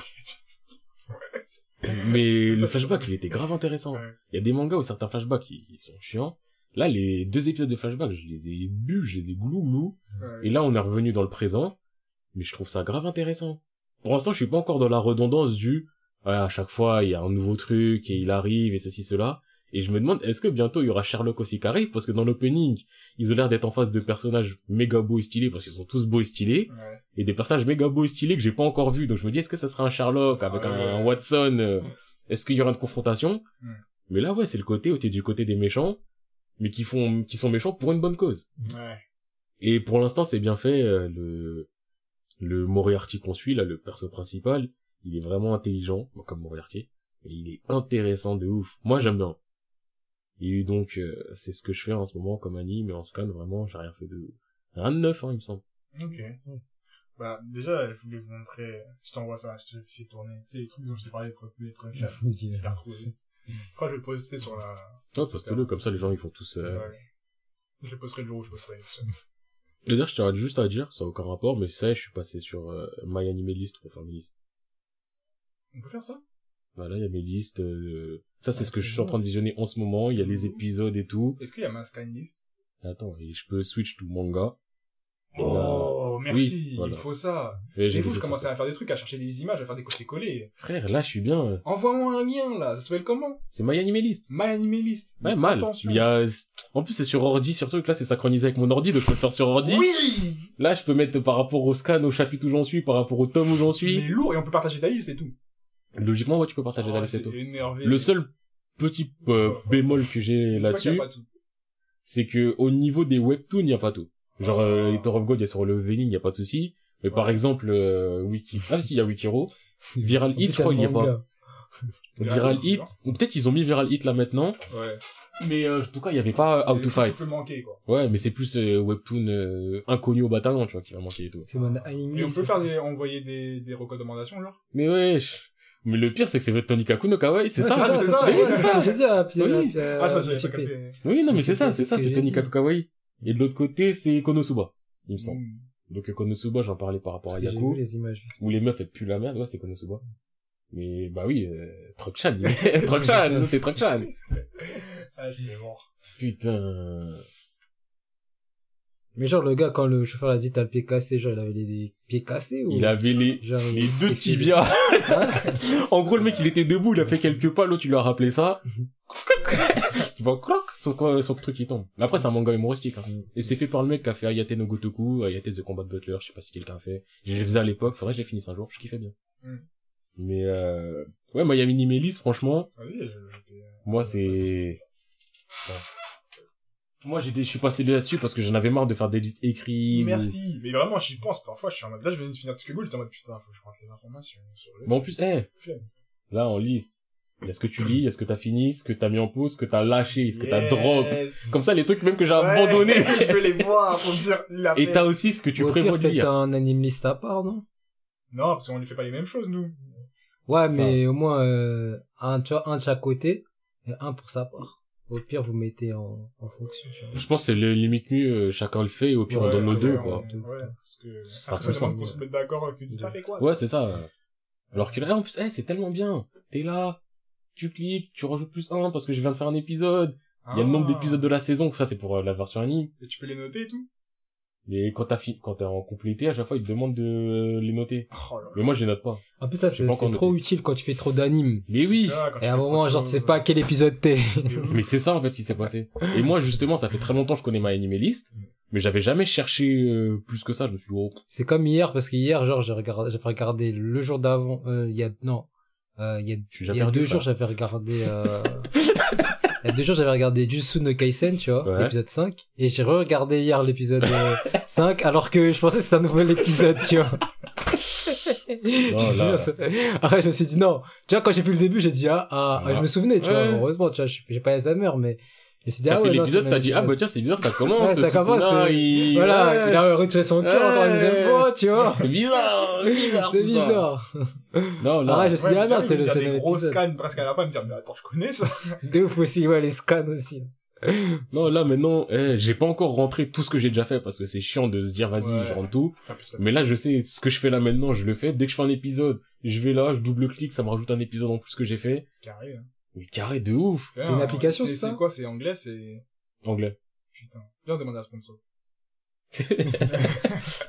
Mais le flashback, il était grave intéressant. Ouais. Il y a des mangas où certains flashbacks, ils, ils sont chiants. Là, les deux épisodes de flashback, je les ai bu, je les ai glou glou. Ouais. Et là, on est revenu dans le présent. Mais je trouve ça grave intéressant. Pour l'instant, je suis pas encore dans la redondance du, ouais, à chaque fois, il y a un nouveau truc, et il arrive, et ceci, cela. Et je me demande, est-ce que bientôt il y aura Sherlock aussi qui arrive? Parce que dans l'opening, ils ont l'air d'être en face de personnages méga beaux et stylés, parce qu'ils sont tous beaux et stylés Ouais. et des personnages méga beaux et stylés que j'ai pas encore vus. Donc je me dis, est-ce que ça sera un Sherlock avec un. Watson euh, Est-ce qu'il y aura une confrontation? Ouais. Mais là, ouais, c'est le côté où t'es du côté des méchants, mais qui font, qui sont méchants pour une bonne cause. Ouais. Et pour l'instant, c'est bien fait. euh, le le Moriarty qu'on suit, là, le perso principal, il est vraiment intelligent, comme Moriarty, et il est intéressant de ouf. Moi, j'aime bien. Et donc, euh, c'est ce que je fais en ce moment comme anime, mais en scan, vraiment, j'ai rien fait de... Rien de neuf, hein, il me semble. Ok. Bah, déjà, je voulais vous montrer, je t'envoie ça, je te fais tourner. Tu sais, les trucs dont je t'ai parlé, les trucs, les trucs, je l'ai retrouvé. Je crois que je vais le poster sur la, Ouais, poste-le, comme ça, les gens, ils font tous... Euh... ouais. Je le posterai le jour où je posterai. D'ailleurs, je t'arrête juste à dire, ça n'a aucun rapport, mais ça, je suis passé sur euh, My Anime List pour faire mes listes. On peut faire ça? Voilà, il y a mes listes. euh, Ça, c'est ce que je suis en train de visionner en ce moment. Il y a les épisodes et tout. Est-ce qu'il y a ma scan list? Attends, et je peux switch to manga. Oh, merci, Oui, voilà. il faut ça. Et J'ai j'ai fou, vu je ça. commençais à faire des trucs, à chercher des images, à faire des copier-coller. Frère, là, je suis bien. euh, Envoie-moi un lien, là. Ça s'appelle comment? C'est My Anime List. My Anime List. Ouais, Mais mal. attention. Il y a... En plus, c'est sur ordi, sur truc. Là, c'est synchronisé avec mon ordi, donc je peux le faire sur ordi. Oui! Là, je peux mettre par rapport au scan, au chapitre où j'en suis, par rapport au tome où j'en suis. Mais lourd, et on peut partager la liste et tout. Logiquement, ouais, tu peux partager Oh, la liste et tout. énervé. Le seul petit euh, bémol que j'ai Je sais pas qu'il y a là-dessus, c'est que au niveau des webtoons, il n'y a pas tout. Genre, euh, les Tour of God, il y a sur le leveling, il n'y a pas de souci. Mais par exemple, euh, Wiki... Ah si, il y a Wikiro. Viral Hit, je crois, il n'y le pas. Viral Hit, c'est Ou peut-être ils ont mis Viral Hit là maintenant. Ouais. Mais euh, en tout cas, il n'y avait pas How Et to Fight. peut manquer, quoi. Ouais, mais c'est plus euh, webtoon euh, inconnu au bataillon, tu vois, qui va manquer et tout. C'est mon anime. Et on peut faire des, envoyer des, des recommandations, genre? Mais wesh Mais le pire, c'est que c'est Tony Kaku no Kawaii, c'est Ouais, ça, Ah, c'est c'est ça, c'est c'est ce ça. j'ai dit à Pierre. Oui. Ah, je. Oui, non, mais C'est ça, ce c'est ça, c'est Tony. Kaku Kawaii. Et de l'autre côté, c'est Konosuba, il me semble. Mm. Donc euh, Konosuba, j'en parlais par rapport à Parce j'ai Yaku. vu les images. où les meufs elles puent la merde, ouais, c'est Konosuba. Mais bah oui, euh, Truck-chan, ça, c'est Truck-chan. Ah, je vais mort. Putain. Mais genre, le gars, quand le chauffeur a dit t'as le pied cassé, genre, il avait les, les pieds cassés ou? Il avait les, Genre, les deux tibias. Hein en gros, le mec, il était debout, il a fait quelques pas, l'autre, il lui a rappelé ça. tu vois, croc, son, son truc, il tombe. Mais après, c'est un manga humoristique, hein. Et c'est fait par le mec qui a fait Ayate no Gotoku, Ayate the Combat Butler, je sais pas si quelqu'un a fait. Je les faisais à l'époque, faudrait que je les finisse un jour, je kiffais bien. Mm. Mais euh, ouais, a Minimélis, franchement, Vas-y, je- j'étais... moi, c'est... Ouais. Moi, j'ai des- je suis passé là-dessus parce que j'en avais marre de faire des listes écrites. Merci. Mais vraiment, j'y pense parfois, je suis en mode, là, je viens de finir tout Go, j'étais en mode, putain, faut que je rentre les informations sur le Bon, en plus, eh, Flemme. là, en liste, il y a ce que tu lis, il y a ce que t'as fini, ce que t'as mis en pause, ce que t'as lâché, ce que t'as drop. Comme ça, les trucs même que j'ai Ouais, abandonnés. je veux les voir, faut me dire, il a Et t'as aussi ce que tu prévois de lire. un anime list à part, non? Non, parce qu'on ne fait pas les mêmes choses, nous. Ouais, mais au moins, euh, un, tu vois, un de chaque côté, et un pour sa part. Au pire, vous mettez en, en fonction. Je pense que c'est le limite mieux, euh, chacun le fait, et au pire, on donne nos ouais, deux, ouais, quoi. Ouais, parce que, ça demande simple. pour se mettre d'accord, que tu dis, t'as fait quoi? Ouais, c'est ça. Alors que là, en plus, eh, c'est tellement bien. T'es là, tu cliques, tu rajoutes plus un parce que je viens de faire un épisode. Il y a le nombre Ah. d'épisodes de la saison, ça c'est pour euh, la version anime. Et tu peux les noter et tout? Mais quand t'as fi- quand t'es en complété, à chaque fois, ils te demandent de les noter. Oh là là. Mais moi, je les note pas. En plus, ça, c'est trop utile quand tu fais trop d'animes. Mais oui! Ah, Et à un moment, genre, tu sais pas à quel épisode t'es. Mais c'est ça, en fait, qui s'est passé. Et moi, justement, ça fait très longtemps que je connais ma anime list. Mais j'avais jamais cherché euh, plus que ça. Je me suis dit, oh, C'est comme hier, parce qu'hier, genre, j'ai regardé, j'avais regardé le jour d'avant, euh, il y a, non, euh, il y a, y a perdu, deux frère. jours, j'avais regardé, euh, deux jours, j'avais regardé Jutsu no Kaisen, tu vois, Ouais. l'épisode 5, et j'ai re-regardé hier l'épisode euh, 5, alors que je pensais que c'était un nouvel épisode, tu vois. C'est- Après, je me suis dit, non. Tu vois, quand j'ai vu le début, j'ai dit, ah, ah, Voilà. je me souvenais, tu Ouais. vois, heureusement, tu vois, j'ai pas Alzheimer, mais dit, T'as ah ouais, non, l'épisode, c'est t'as le dit, ah bah tiens, c'est bizarre, ça commence. Ouais, ça commence, Sukuna, c'est- il... Voilà, ouais. il a retué son cœur encore une deuxième fois, tu vois. C'est bizarre, bizarre, C'est bizarre. Non, là. Ah, je me suis Ouais, dit, ah non, mais c'est il le y a c'est des le gros scans presque à la fin, me dire, mais attends, je connais ça. De ouf aussi, ouais, les scans aussi. Non, là, maintenant, eh, j'ai pas encore rentré tout ce que j'ai déjà fait parce que c'est chiant de se dire, vas-y, Ouais. je rentre tout. Mais là, je sais ce que je fais là maintenant, je le fais. Dès que je fais un épisode, je vais là, je double-clique, ça me rajoute un épisode en plus que j'ai fait. carré, hein. Mais carré de ouf. C'est une application, c'est ça C'est quoi, c'est anglais, c'est, Anglais. putain. Viens demander à sponsor.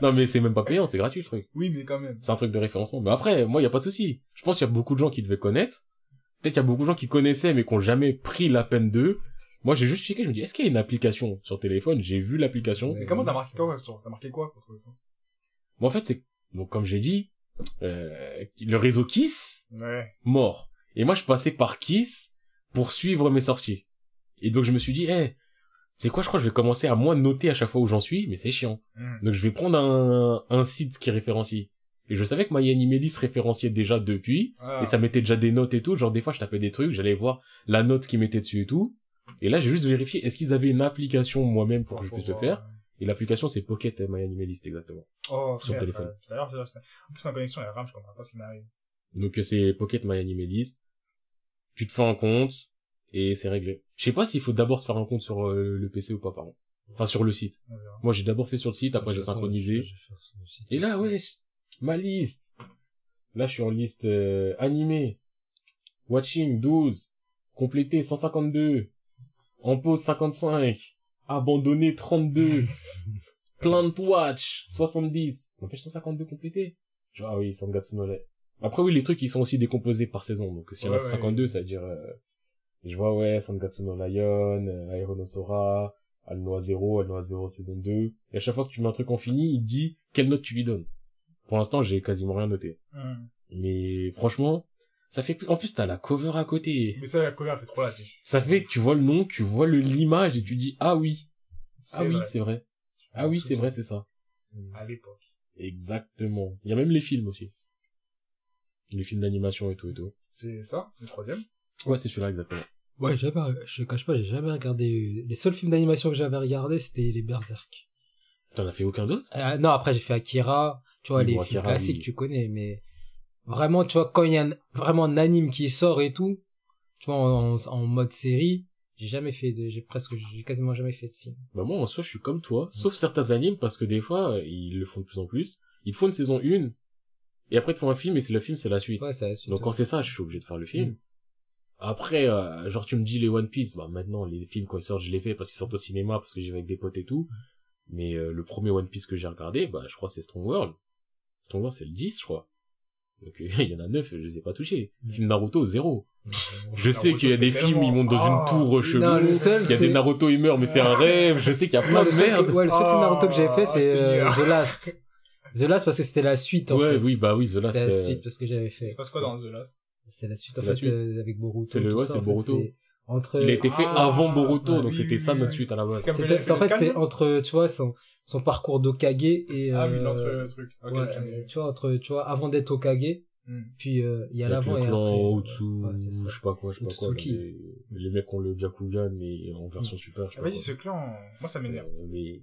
Non, mais c'est même pas payant, c'est gratuit le truc. Oui, mais quand même. C'est un truc de référencement. Mais après, moi, y a pas de souci. Je pense qu'il y a beaucoup de gens qui devaient connaître. Peut-être qu'il y a beaucoup de gens qui connaissaient, mais qui ont jamais pris la peine d'eux. Moi, j'ai juste checké, je me dis, est-ce qu'il y a une application sur téléphone? J'ai vu l'application. Mais comment t'as marqué quoi, sur, t'as marqué quoi pour trouver ça? Moi, en fait, c'est, donc, comme j'ai dit, euh, le réseau Kiss, Ouais. mort. Et moi, je passais par Kiss pour suivre mes sorties. Et donc, je me suis dit, eh, c'est quoi, je crois que je vais commencer à moins noter à chaque fois où j'en suis, mais c'est chiant. Hmm. Donc je vais prendre un, un site qui référencie. Et je savais que MyAnimeList référenciait déjà depuis, Ah. et ça mettait déjà des notes et tout. Genre des fois je tapais des trucs, j'allais voir la note qu'ils mettaient dessus et tout. Et là j'ai juste vérifié est-ce qu'ils avaient une application moi-même pour que je Faut puisse le faire? Et l'application c'est Pocket MyAnimeList exactement. Oh, Sur frère, téléphone. euh, Tout à l'heure, je- en plus, ma connexion, elle rame, je comprends pas ce qui m'arrive. Donc euh, c'est Pocket MyAnimeList. Tu te fais un compte et c'est réglé. Je sais pas s'il faut d'abord se faire un compte sur euh, le PC ou pas par contre. Enfin sur le site. Moi j'ai d'abord fait sur le site, après j'ai synchronisé. site. Et là, wesh, ma liste. Là, je suis en liste euh, animé. Watching 12. Complété 152. En pause 55. Abandonné 32. Plant watch 70. On fait 152 complété. Genre, ah oui, Sangatsu no. Après, oui, les trucs, ils sont aussi décomposés par saison. Donc, s'il y en a Ouais, ouais. 52, ça veut dire... euh, je vois, ouais, Sangatsu no Lion, euh, Aeronosora, Alnoa 0, Alnoa 0 saison 2. Et à chaque fois que tu mets un truc en fini, il dit quelle note tu lui donnes. Pour l'instant, j'ai quasiment rien noté. Mais franchement, ça fait plus... En plus, t'as la cover à côté. Mais ça, la cover, fait trop la tête. Ça fait que tu vois le nom, tu vois le l'image et tu dis ah oui, ah oui, c'est vrai. Ah oui, c'est vrai, c'est ça. À l'époque. Exactement. Il y a même les films aussi. Les films d'animation et tout et tout. C'est ça, le troisième? Ouais, c'est celui-là exactement. Ouais, jamais, je te cache pas, j'ai jamais regardé. Les seuls films d'animation que j'avais regardé, c'était les Berserk. T'en as fait aucun d'autre? Euh, non, après j'ai fait Akira, tu vois, Oui, les bon, films Akira, classiques, oui. tu connais, mais vraiment, tu vois, quand il y a un- vraiment un anime qui sort et tout, tu vois, en, en mode série, j'ai jamais fait de, j'ai presque, j'ai quasiment jamais fait de film. Bah moi en soi je suis comme toi, sauf certains animes parce que des fois euh, ils le font de plus en plus. Ils te font une saison 1 et après ils te font un film et c'est le film c'est la suite. Ouais, c'est la suite. Donc quand c'est ça, je suis obligé de faire le film. Après euh, genre tu me dis les One Piece, bah maintenant les films quand ils sortent, je les fais parce qu'ils sortent au cinéma parce que j'y vais avec des potes et tout. Mais euh, le premier One Piece que j'ai regardé, bah je crois c'est Strong World. Strong World c'est le 10 je crois. Donc euh, il y en a 9, je les ai pas touchés. Film Naruto zéro. Je sais Naruto, qu'il y a des films ils montent dans une tour Ah, chelou. Non, le seul, Il y a c'est- des Naruto ils meurent mais c'est un rêve. Je sais qu'il y a plein le de merde. que- ouais, le seul film Naruto que j'ai fait, Ah, c'est euh. The Last. The Last parce que c'était la suite, en Ouais, fait. oui, bah oui, The Last. C'était la euh, suite parce que j'avais fait. Il se passe quoi dans The Last? C'est la suite, C'est en la fait, suite. euh, avec Boruto. C'est le- tout ouais, ça, c'est fait, Boruto. c'est Entre, Il a été fait Ah, avant Boruto, donc oui, c'était oui, ça oui, notre oui. suite à la base. C'est en fait, c'est entre, tu vois, son, son parcours d'Okage et, Ah oui, euh, l'autre euh, truc. Ok, ouais, euh, tu vois, entre, tu vois, avant d'être Okage, Hmm. puis euh, il y a l'avant le et clan après. euh, Otsu, ouais, c'est je sais pas quoi, je sais pas quoi. les, les mecs ont le Byakugan, mais en version super, je sais Ah, pas Vas-y, ce clan, moi ça m'énerve. Euh, Mais,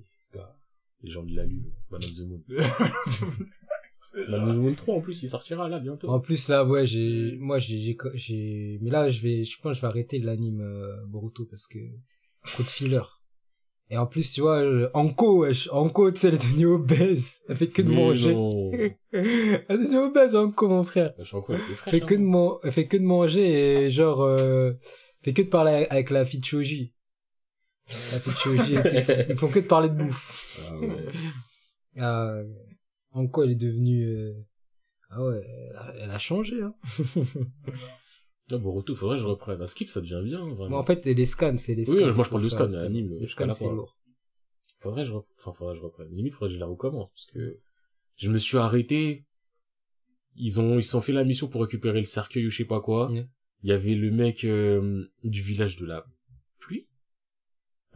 les gens de la lune, Man of the Moon. Man of the Moon 3, en plus, il sortira là, bientôt. En plus, là, ouais, j'ai, moi, j'ai, j'ai, j'ai, mais là, je vais, je pense, que je vais arrêter l'anime euh, Boruto parce que trop de filler. Et en plus, tu vois, euh, Anko, wesh, Anko, tu sais, elle est devenue obèse. Elle fait que de Mais manger. non. elle est devenue obèse, Anko, mon frère. Je crois qu'elle était Elle fraîche, fait que de, hein. man- elle fait que de manger et genre, euh, fait que de parler avec la fille de Choji. La. Ils font- que de parler de bouffe. Ah ouais. Ah, Anko, elle est devenue, euh, ah ouais, elle a, elle a changé, hein. Ah, Boruto, faudrait que je reprenne. Un skip, ça devient bien, vraiment. Mais en fait, les scans, c'est les scans. Oui, moi, je parle de scans, anime, Les scans, c'est lourd. faudrait que je, enfin, faudrait que je reprenne. Limite, faudrait que je la recommence, parce que je me suis arrêté. Ils ont, ils se sont fait la mission pour récupérer le cercueil ou je sais pas quoi. Il y avait le mec, euh, du village de la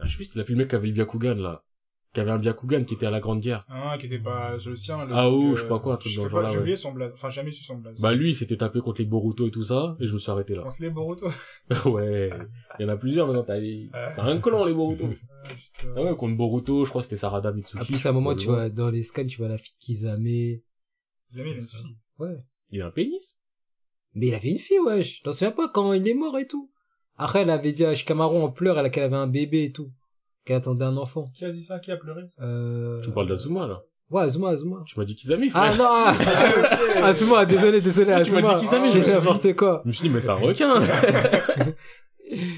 je sais plus, c'était la pluie, le mec qui avait le Byakugan, là. Qui avait un Byakugan qui était à la Grande Guerre. Un qui était pas le sien. le Ah, oh, euh, je sais pas quoi, un truc dans le genre là, J'ai ouais. oublié son blaze. Enfin, jamais su son blaze. Bah, lui, il s'était tapé contre les Boruto et tout ça, et je me suis arrêté là. Contre les Boruto? ouais. Il y en a plusieurs maintenant, t'as. C'est un collant, les Boruto. Ah. Ah ouais, contre Boruto, je crois que c'était Sarada Mitsuki. En plus, à un moment, tu vois, dans les scans, tu vois la fille de Kizame. Amis, il a une fille. Ouais. Il a un pénis? Mais il avait une fille, wesh. T'en souviens pas quand il est mort et tout? Après, elle avait dit à Shikamaru en pleurs, elle, qu'elle avait un bébé et tout. Qu'elle attendait un enfant. Qui a dit ça? Qui a pleuré? Euh... Tu me parles d'Azuma, là. Ouais, Azuma, Azuma. Tu m'as dit Kizami, frère. Ah non, ah, Azuma, désolé, désolé, Ah, tu m'as Azuma. dit Kizame, j'ai n'importe quoi. Je me suis dit, mais c'est un requin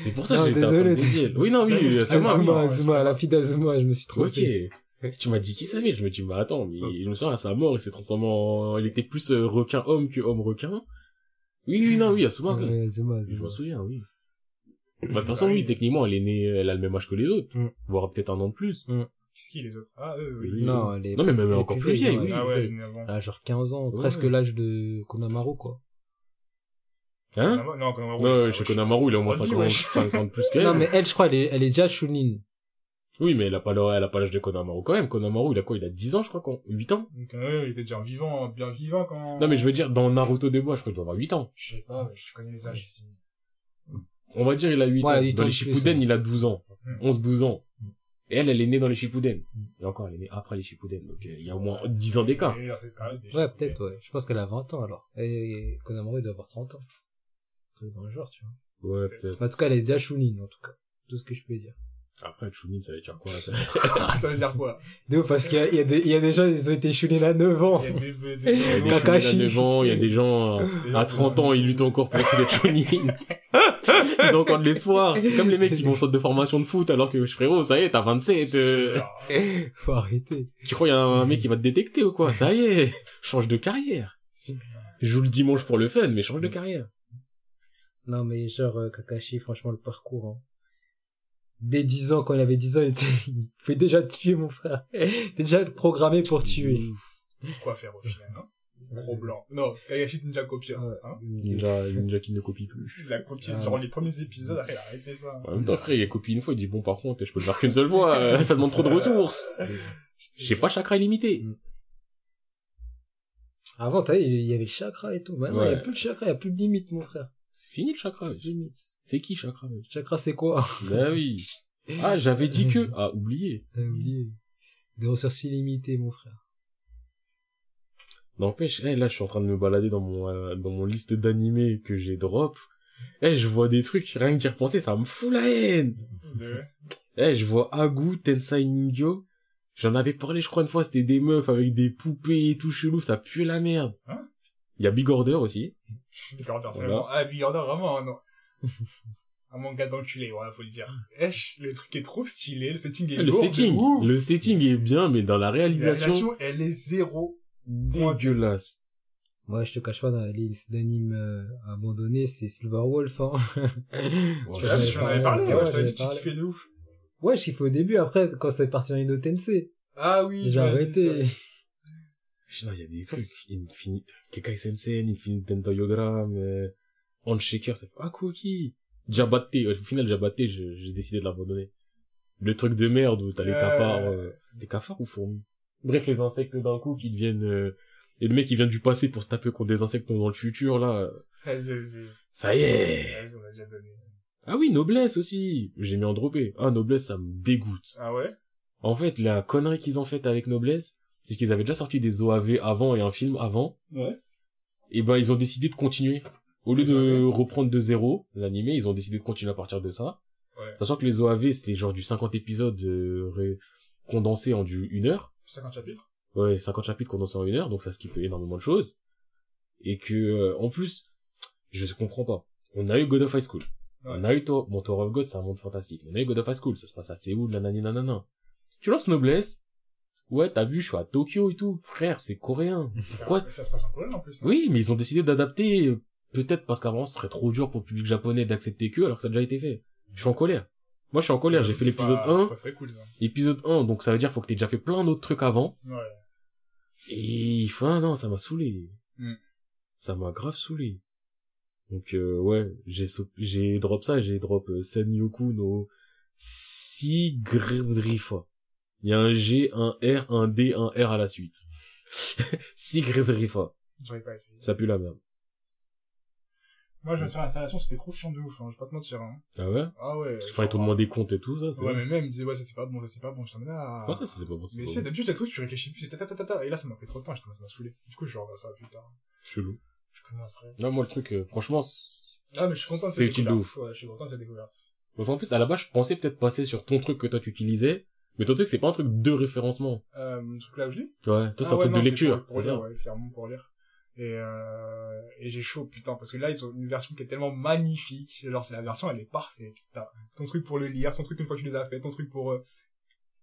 C'est pour ça que j'étais train de désolé. dédier. Oui, non, oui, Azuma, Azuma, oui. Azuma, la fille d'Azuma, je me suis trompé. Ok. Tu m'as dit Kizami, je me dis, mais attends, mais je me souviens, à sa mort, il s'est transformé en... Il était plus euh, requin-homme que homme-requin. Oui, oui, non, oui, Azuma, oui. Azuma, Je Azuma. m'en souviens, oui. Bah, de toute façon, Ah oui. oui, techniquement, elle est née, elle a le même âge que les autres. Mm. Voire peut-être un an de plus. Qu'est-ce qui les autres? Ah, eux, oui. Non, elle est Non, mais même elle est encore plus vieille, oui. Ah ouais, vieille. mais avant. Elle a genre 15 ans, Ouais. presque l'âge de Konamaru, quoi. Hein? Non, Konamaru, Non, ouais, chez Konamaru, il a au moins On dit, 50, wesh. 50 plus qu'elle. Non, mais elle, je crois, elle est, elle est déjà Shunin. Oui, mais elle a pas le- elle a pas l'âge de Konamaru quand même. Konamaru, il a quoi? Il a 10 ans, je crois, quand, 8 ans? Donc, euh, il était déjà vivant, bien vivant quand... Non, mais je veux dire, dans Naruto de bois, je crois qu'il doit avoir 8 ans. Je sais pas, mais je connais les âges ici. On va dire, il a 8 Ouais, ans. 8 Dans ans les Shippuden, il a 12 ans. Mm. 11, 12 ans. Mm. Et elle, elle est née dans les Shippuden. Et encore, elle est née après les Shippuden. Donc, euh, il y a au moins 10 ans d'écart. Ouais, peut-être, ouais. Je pense qu'elle a 20 ans, alors. Et Konamaru doit avoir 30 ans. Dans le genre, tu vois. Ouais, Peut-être. En tout cas, elle est déjà Chunin, en tout cas. Tout ce que je peux dire. Après, Chunin, ça veut dire quoi, ça? ça veut dire quoi De ouf, parce qu'il y y, a des- il y a des gens, ils ont été Chunin à 9 ans. Il y a des, des, Il y a des. Chunin à 9 ans, il y a des gens, euh, à 30 ans, ils luttent encore pour être Chunin. ils ont encore de l'espoir. C'est comme les mecs qui vont sortir de formation de foot alors que, frérot, ça y est, t'as 27, euh, Faut arrêter. tu crois il y a un mec qui va te détecter ou quoi? Ça y est, change de carrière. Je joue le dimanche pour le fun, mais change de carrière. Non, mais genre, euh, Kakashi, franchement, le parcours, hein. Dès 10 ans, quand il avait 10 ans, il, était... il pouvait déjà tuer, mon frère. Il était déjà programmé pour tuer. Quoi faire au final, non Gros blanc. Non, Kagashi Ninja copié. Ouais. Hein Ninja, ninja qui ne copie plus. il a copié, Ah. genre les premiers épisodes, il a arrêté ça. En même temps, frère, il a copié une fois, il dit bon, par contre, je peux le faire qu'une seule fois, euh, ça demande trop de ressources. J'ai pas chakra illimité. Avant, t'as vu, il y avait le chakra et tout. Maintenant, il Ouais. n'y a plus de chakra, il n'y a plus de limite, mon frère. C'est fini le chakra. Limite. C'est qui chakra? Mec Chakra, c'est quoi? Bah oui. Ah, j'avais dit que. Ah, oublié. T'as oublié. Des ressources illimitées, mon frère. N'empêche, eh, là, je suis en train de me balader dans mon, euh, dans mon liste d'animés que j'ai drop. Eh, je vois des trucs, rien que d'y repenser, ça me fout la haine. Eh, je vois Agu, Tensai Ningyo. J'en avais parlé, je crois, une fois, c'était des meufs avec des poupées et tout chelou, ça pue la merde. Hein? Il y a Big Order aussi. Big Order, Voilà. vraiment. Ah, Big Order, vraiment, non. Un manga d'enculé, ouais, faut le dire. Esh, le truc est trop stylé, le setting est le lourd setting, ouf. le setting est bien, mais dans la La réalisation, réalisation, elle est zéro. dégueulasse. Moi, je te cache pas, dans la liste d'animes euh, abandonnés, c'est Silver Wolf, hein. Ouais, Tu l'as vu, j'avais tu m'en avais parlé, ouais, moi, je t'avais dit que tu kiffais de ouf. Ouais, je kiffais au début, après, quand c'est parti en Ino Tensei. Ah oui, J'ai arrêté. Il y a des trucs. Infinite, Kekai Sensen, Infinite Dentoyogram, euh, Handshaker, ça fait, ah, Cookie. Jabate, au final, Jabate, j'ai décidé de l'abandonner. Le truc de merde où t'as les Ouais. cafards, euh, c'était cafards ou fourmis? Bref, les insectes d'un coup qui deviennent, euh, et le mec qui vient du passé pour se taper contre des insectes dans le futur, là, euh, c'est- ça y est. Donné. Ah oui, Noblesse aussi. J'ai mis en droppé. Ah, Noblesse, ça me dégoûte. Ah ouais? En fait, la connerie qu'ils ont faite avec Noblesse, c'est qu'ils avaient déjà sorti des OAV avant et un film avant. Ouais. Et ben, ils ont décidé de continuer. Au lieu de reprendre de zéro l'animé, ils ont décidé de continuer à partir de ça. Ouais. Sachant que les OAV, c'était genre du 50 épisodes euh, condensés en du une heure. 50 chapitres? Ouais, 50 chapitres condensés en une heure, donc ça skip énormément de choses. Et que, euh, en plus, je comprends pas. On a eu God of High School. Ouais. On a eu bon, Tour of God, c'est un monde fantastique. On a eu God of High School, ça se passe à Séoul, nanani nanana. Tu lances Noblesse. Ouais, t'as vu, je suis à Tokyo et tout. Frère, c'est coréen. Pourquoi? Mais Ça se passe en Corée en plus. hein. Oui, mais ils ont décidé d'adapter, euh, peut-être parce qu'avant, ce serait trop dur pour le public japonais d'accepter que, alors que ça a déjà été fait. Je suis en colère. Moi, je suis en colère. J'ai fait l'épisode pas- 1, C'est pas très cool, ça. épisode 1, donc ça veut dire faut que t'aies déjà fait plein d'autres trucs avant. Ouais. Et enfin non, ça m'a saoulé. Hmm. Ça m'a grave saoulé. Donc euh, ouais, j'ai j'ai drop ça, j'ai drop euh, Senyoku no Sigridrifa. Il y a un G, un R, un D, un R à la suite. J'aurais pas essayé. Ça pue la merde. Moi, je vais te faire l'installation, c'était trop chiant de ouf, hein. Je vais pas te mentir, hein. Ah ouais? Ah ouais. Enfin, ils t'ont demandé compte et tout ça, c'est Ouais, vrai. mais même, ils disaient, ouais, ça c'est pas bon, ça c'est pas bon. Je t'en là. Comment ça, ça c'est pas bon, c'est Mais bon. d'habitude, le truc, tu réfléchis plus, c'est ta ta ta ta. Et là, ça m'a pris trop de temps, je t'en ça m'a saoulé. Du coup, je revois ça plus tard. Chelou. Je commencerai. Non, moi le truc, euh, franchement, c'est- Ah, mais je suis content de C'est cette utile de découverte. Ouais, je suis content de cette découverte. Parce qu'en plus, à la base, je pensais peut-être passer sur ton truc que toi tu utilisais, mais ton truc c'est pas un truc de référencement. Euh, le truc là où je lis? Ouais, toi c'est Ah un ouais, truc non, de lecture, Pour, pour lire, ouais, clairement pour lire. Et, euh, et j'ai chaud, putain, parce que là, ils ont une version qui est tellement magnifique. Genre, c'est la version, elle est parfaite. T'as ton truc pour le lire, ton truc une fois que tu les as fait, ton truc pour, euh,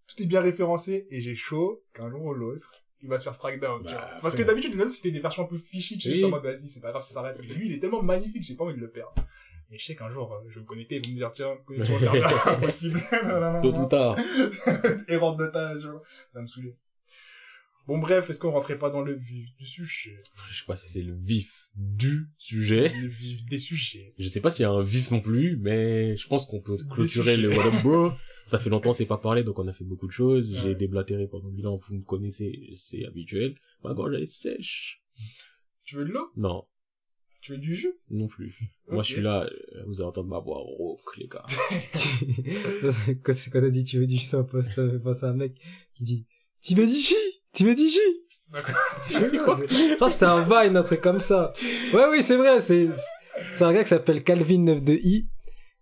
tout est bien référencé, et j'ai chaud qu'un jour ou l'autre, il va se faire strike down, tu Bah, vois. Parce que d'habitude, les autres, c'était des versions un peu fichies, tu sais, en mode, vas-y, c'est pas grave, ça s'arrête. Mais lui, il est tellement magnifique, j'ai pas envie de le perdre. Et je sais qu'un jour, euh, je vais me connecter, ils vont me dire, tiens, connexion au serveur, impossible. Tôt ou tard. Erreur de tâche, ça me saouler. Bon bref, est-ce qu'on rentrait pas dans le vif du sujet? Je sais pas si c'est le vif du sujet. Le vif des sujets. Je sais pas s'il y a un vif non plus, mais je pense qu'on peut clôturer le What Up Bro Ça fait longtemps, c'est pas parlé, donc on a fait beaucoup de choses. J'ai déblatéré pendant mille ans, vous me connaissez, c'est habituel. Ma gorge, elle est sèche. Tu veux de l'eau? Non, Tu veux du jus? Non plus. Moi, je suis là, euh, vous allez entendre ma voix rauque, les gars. quand, quand t'as dit tu veux du jus, ça m'a pensé- à un mec qui dit, tu veux du jus? Tu veux du jus? D'accord. C'est quoi? Je crois c'était un Vine, un truc comme ça. Ouais, oui, c'est vrai, c'est, c'est un gars qui s'appelle Calvin 92i.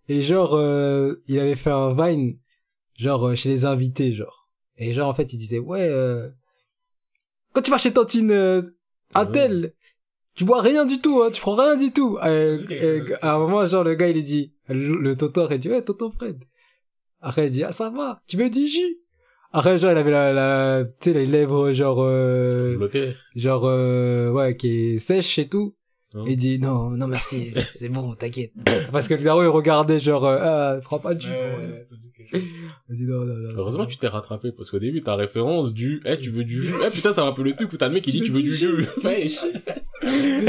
Et genre, euh, il avait fait un Vine, genre, euh, chez les invités, genre. Et genre, en fait, il disait, ouais, euh, quand tu vas chez Tantine, euh, un Ouais. tel, tu bois rien du tout, hein, tu prends rien du tout. Quelque et- chose. à un moment, genre, le gars, il dit, le, le totor, il dit, ouais, tonton Fred. Après, il dit, ah, ça va, tu veux du jus? Après, genre, il avait la, la, tu sais, les lèvres, genre, euh, genre euh, ouais qui est sèche et tout Hein. il dit non non merci c'est bon t'inquiète parce que le gars il regardait genre euh, ah prends pas de jus. Ouais, il dit non non non Heureusement tu t'es rattrapé, parce qu'au début, ta référence du, eh, tu veux du jus? Eh, putain, ça peu le truc où t'as le mec qui dit, tu veux du jus? Euh,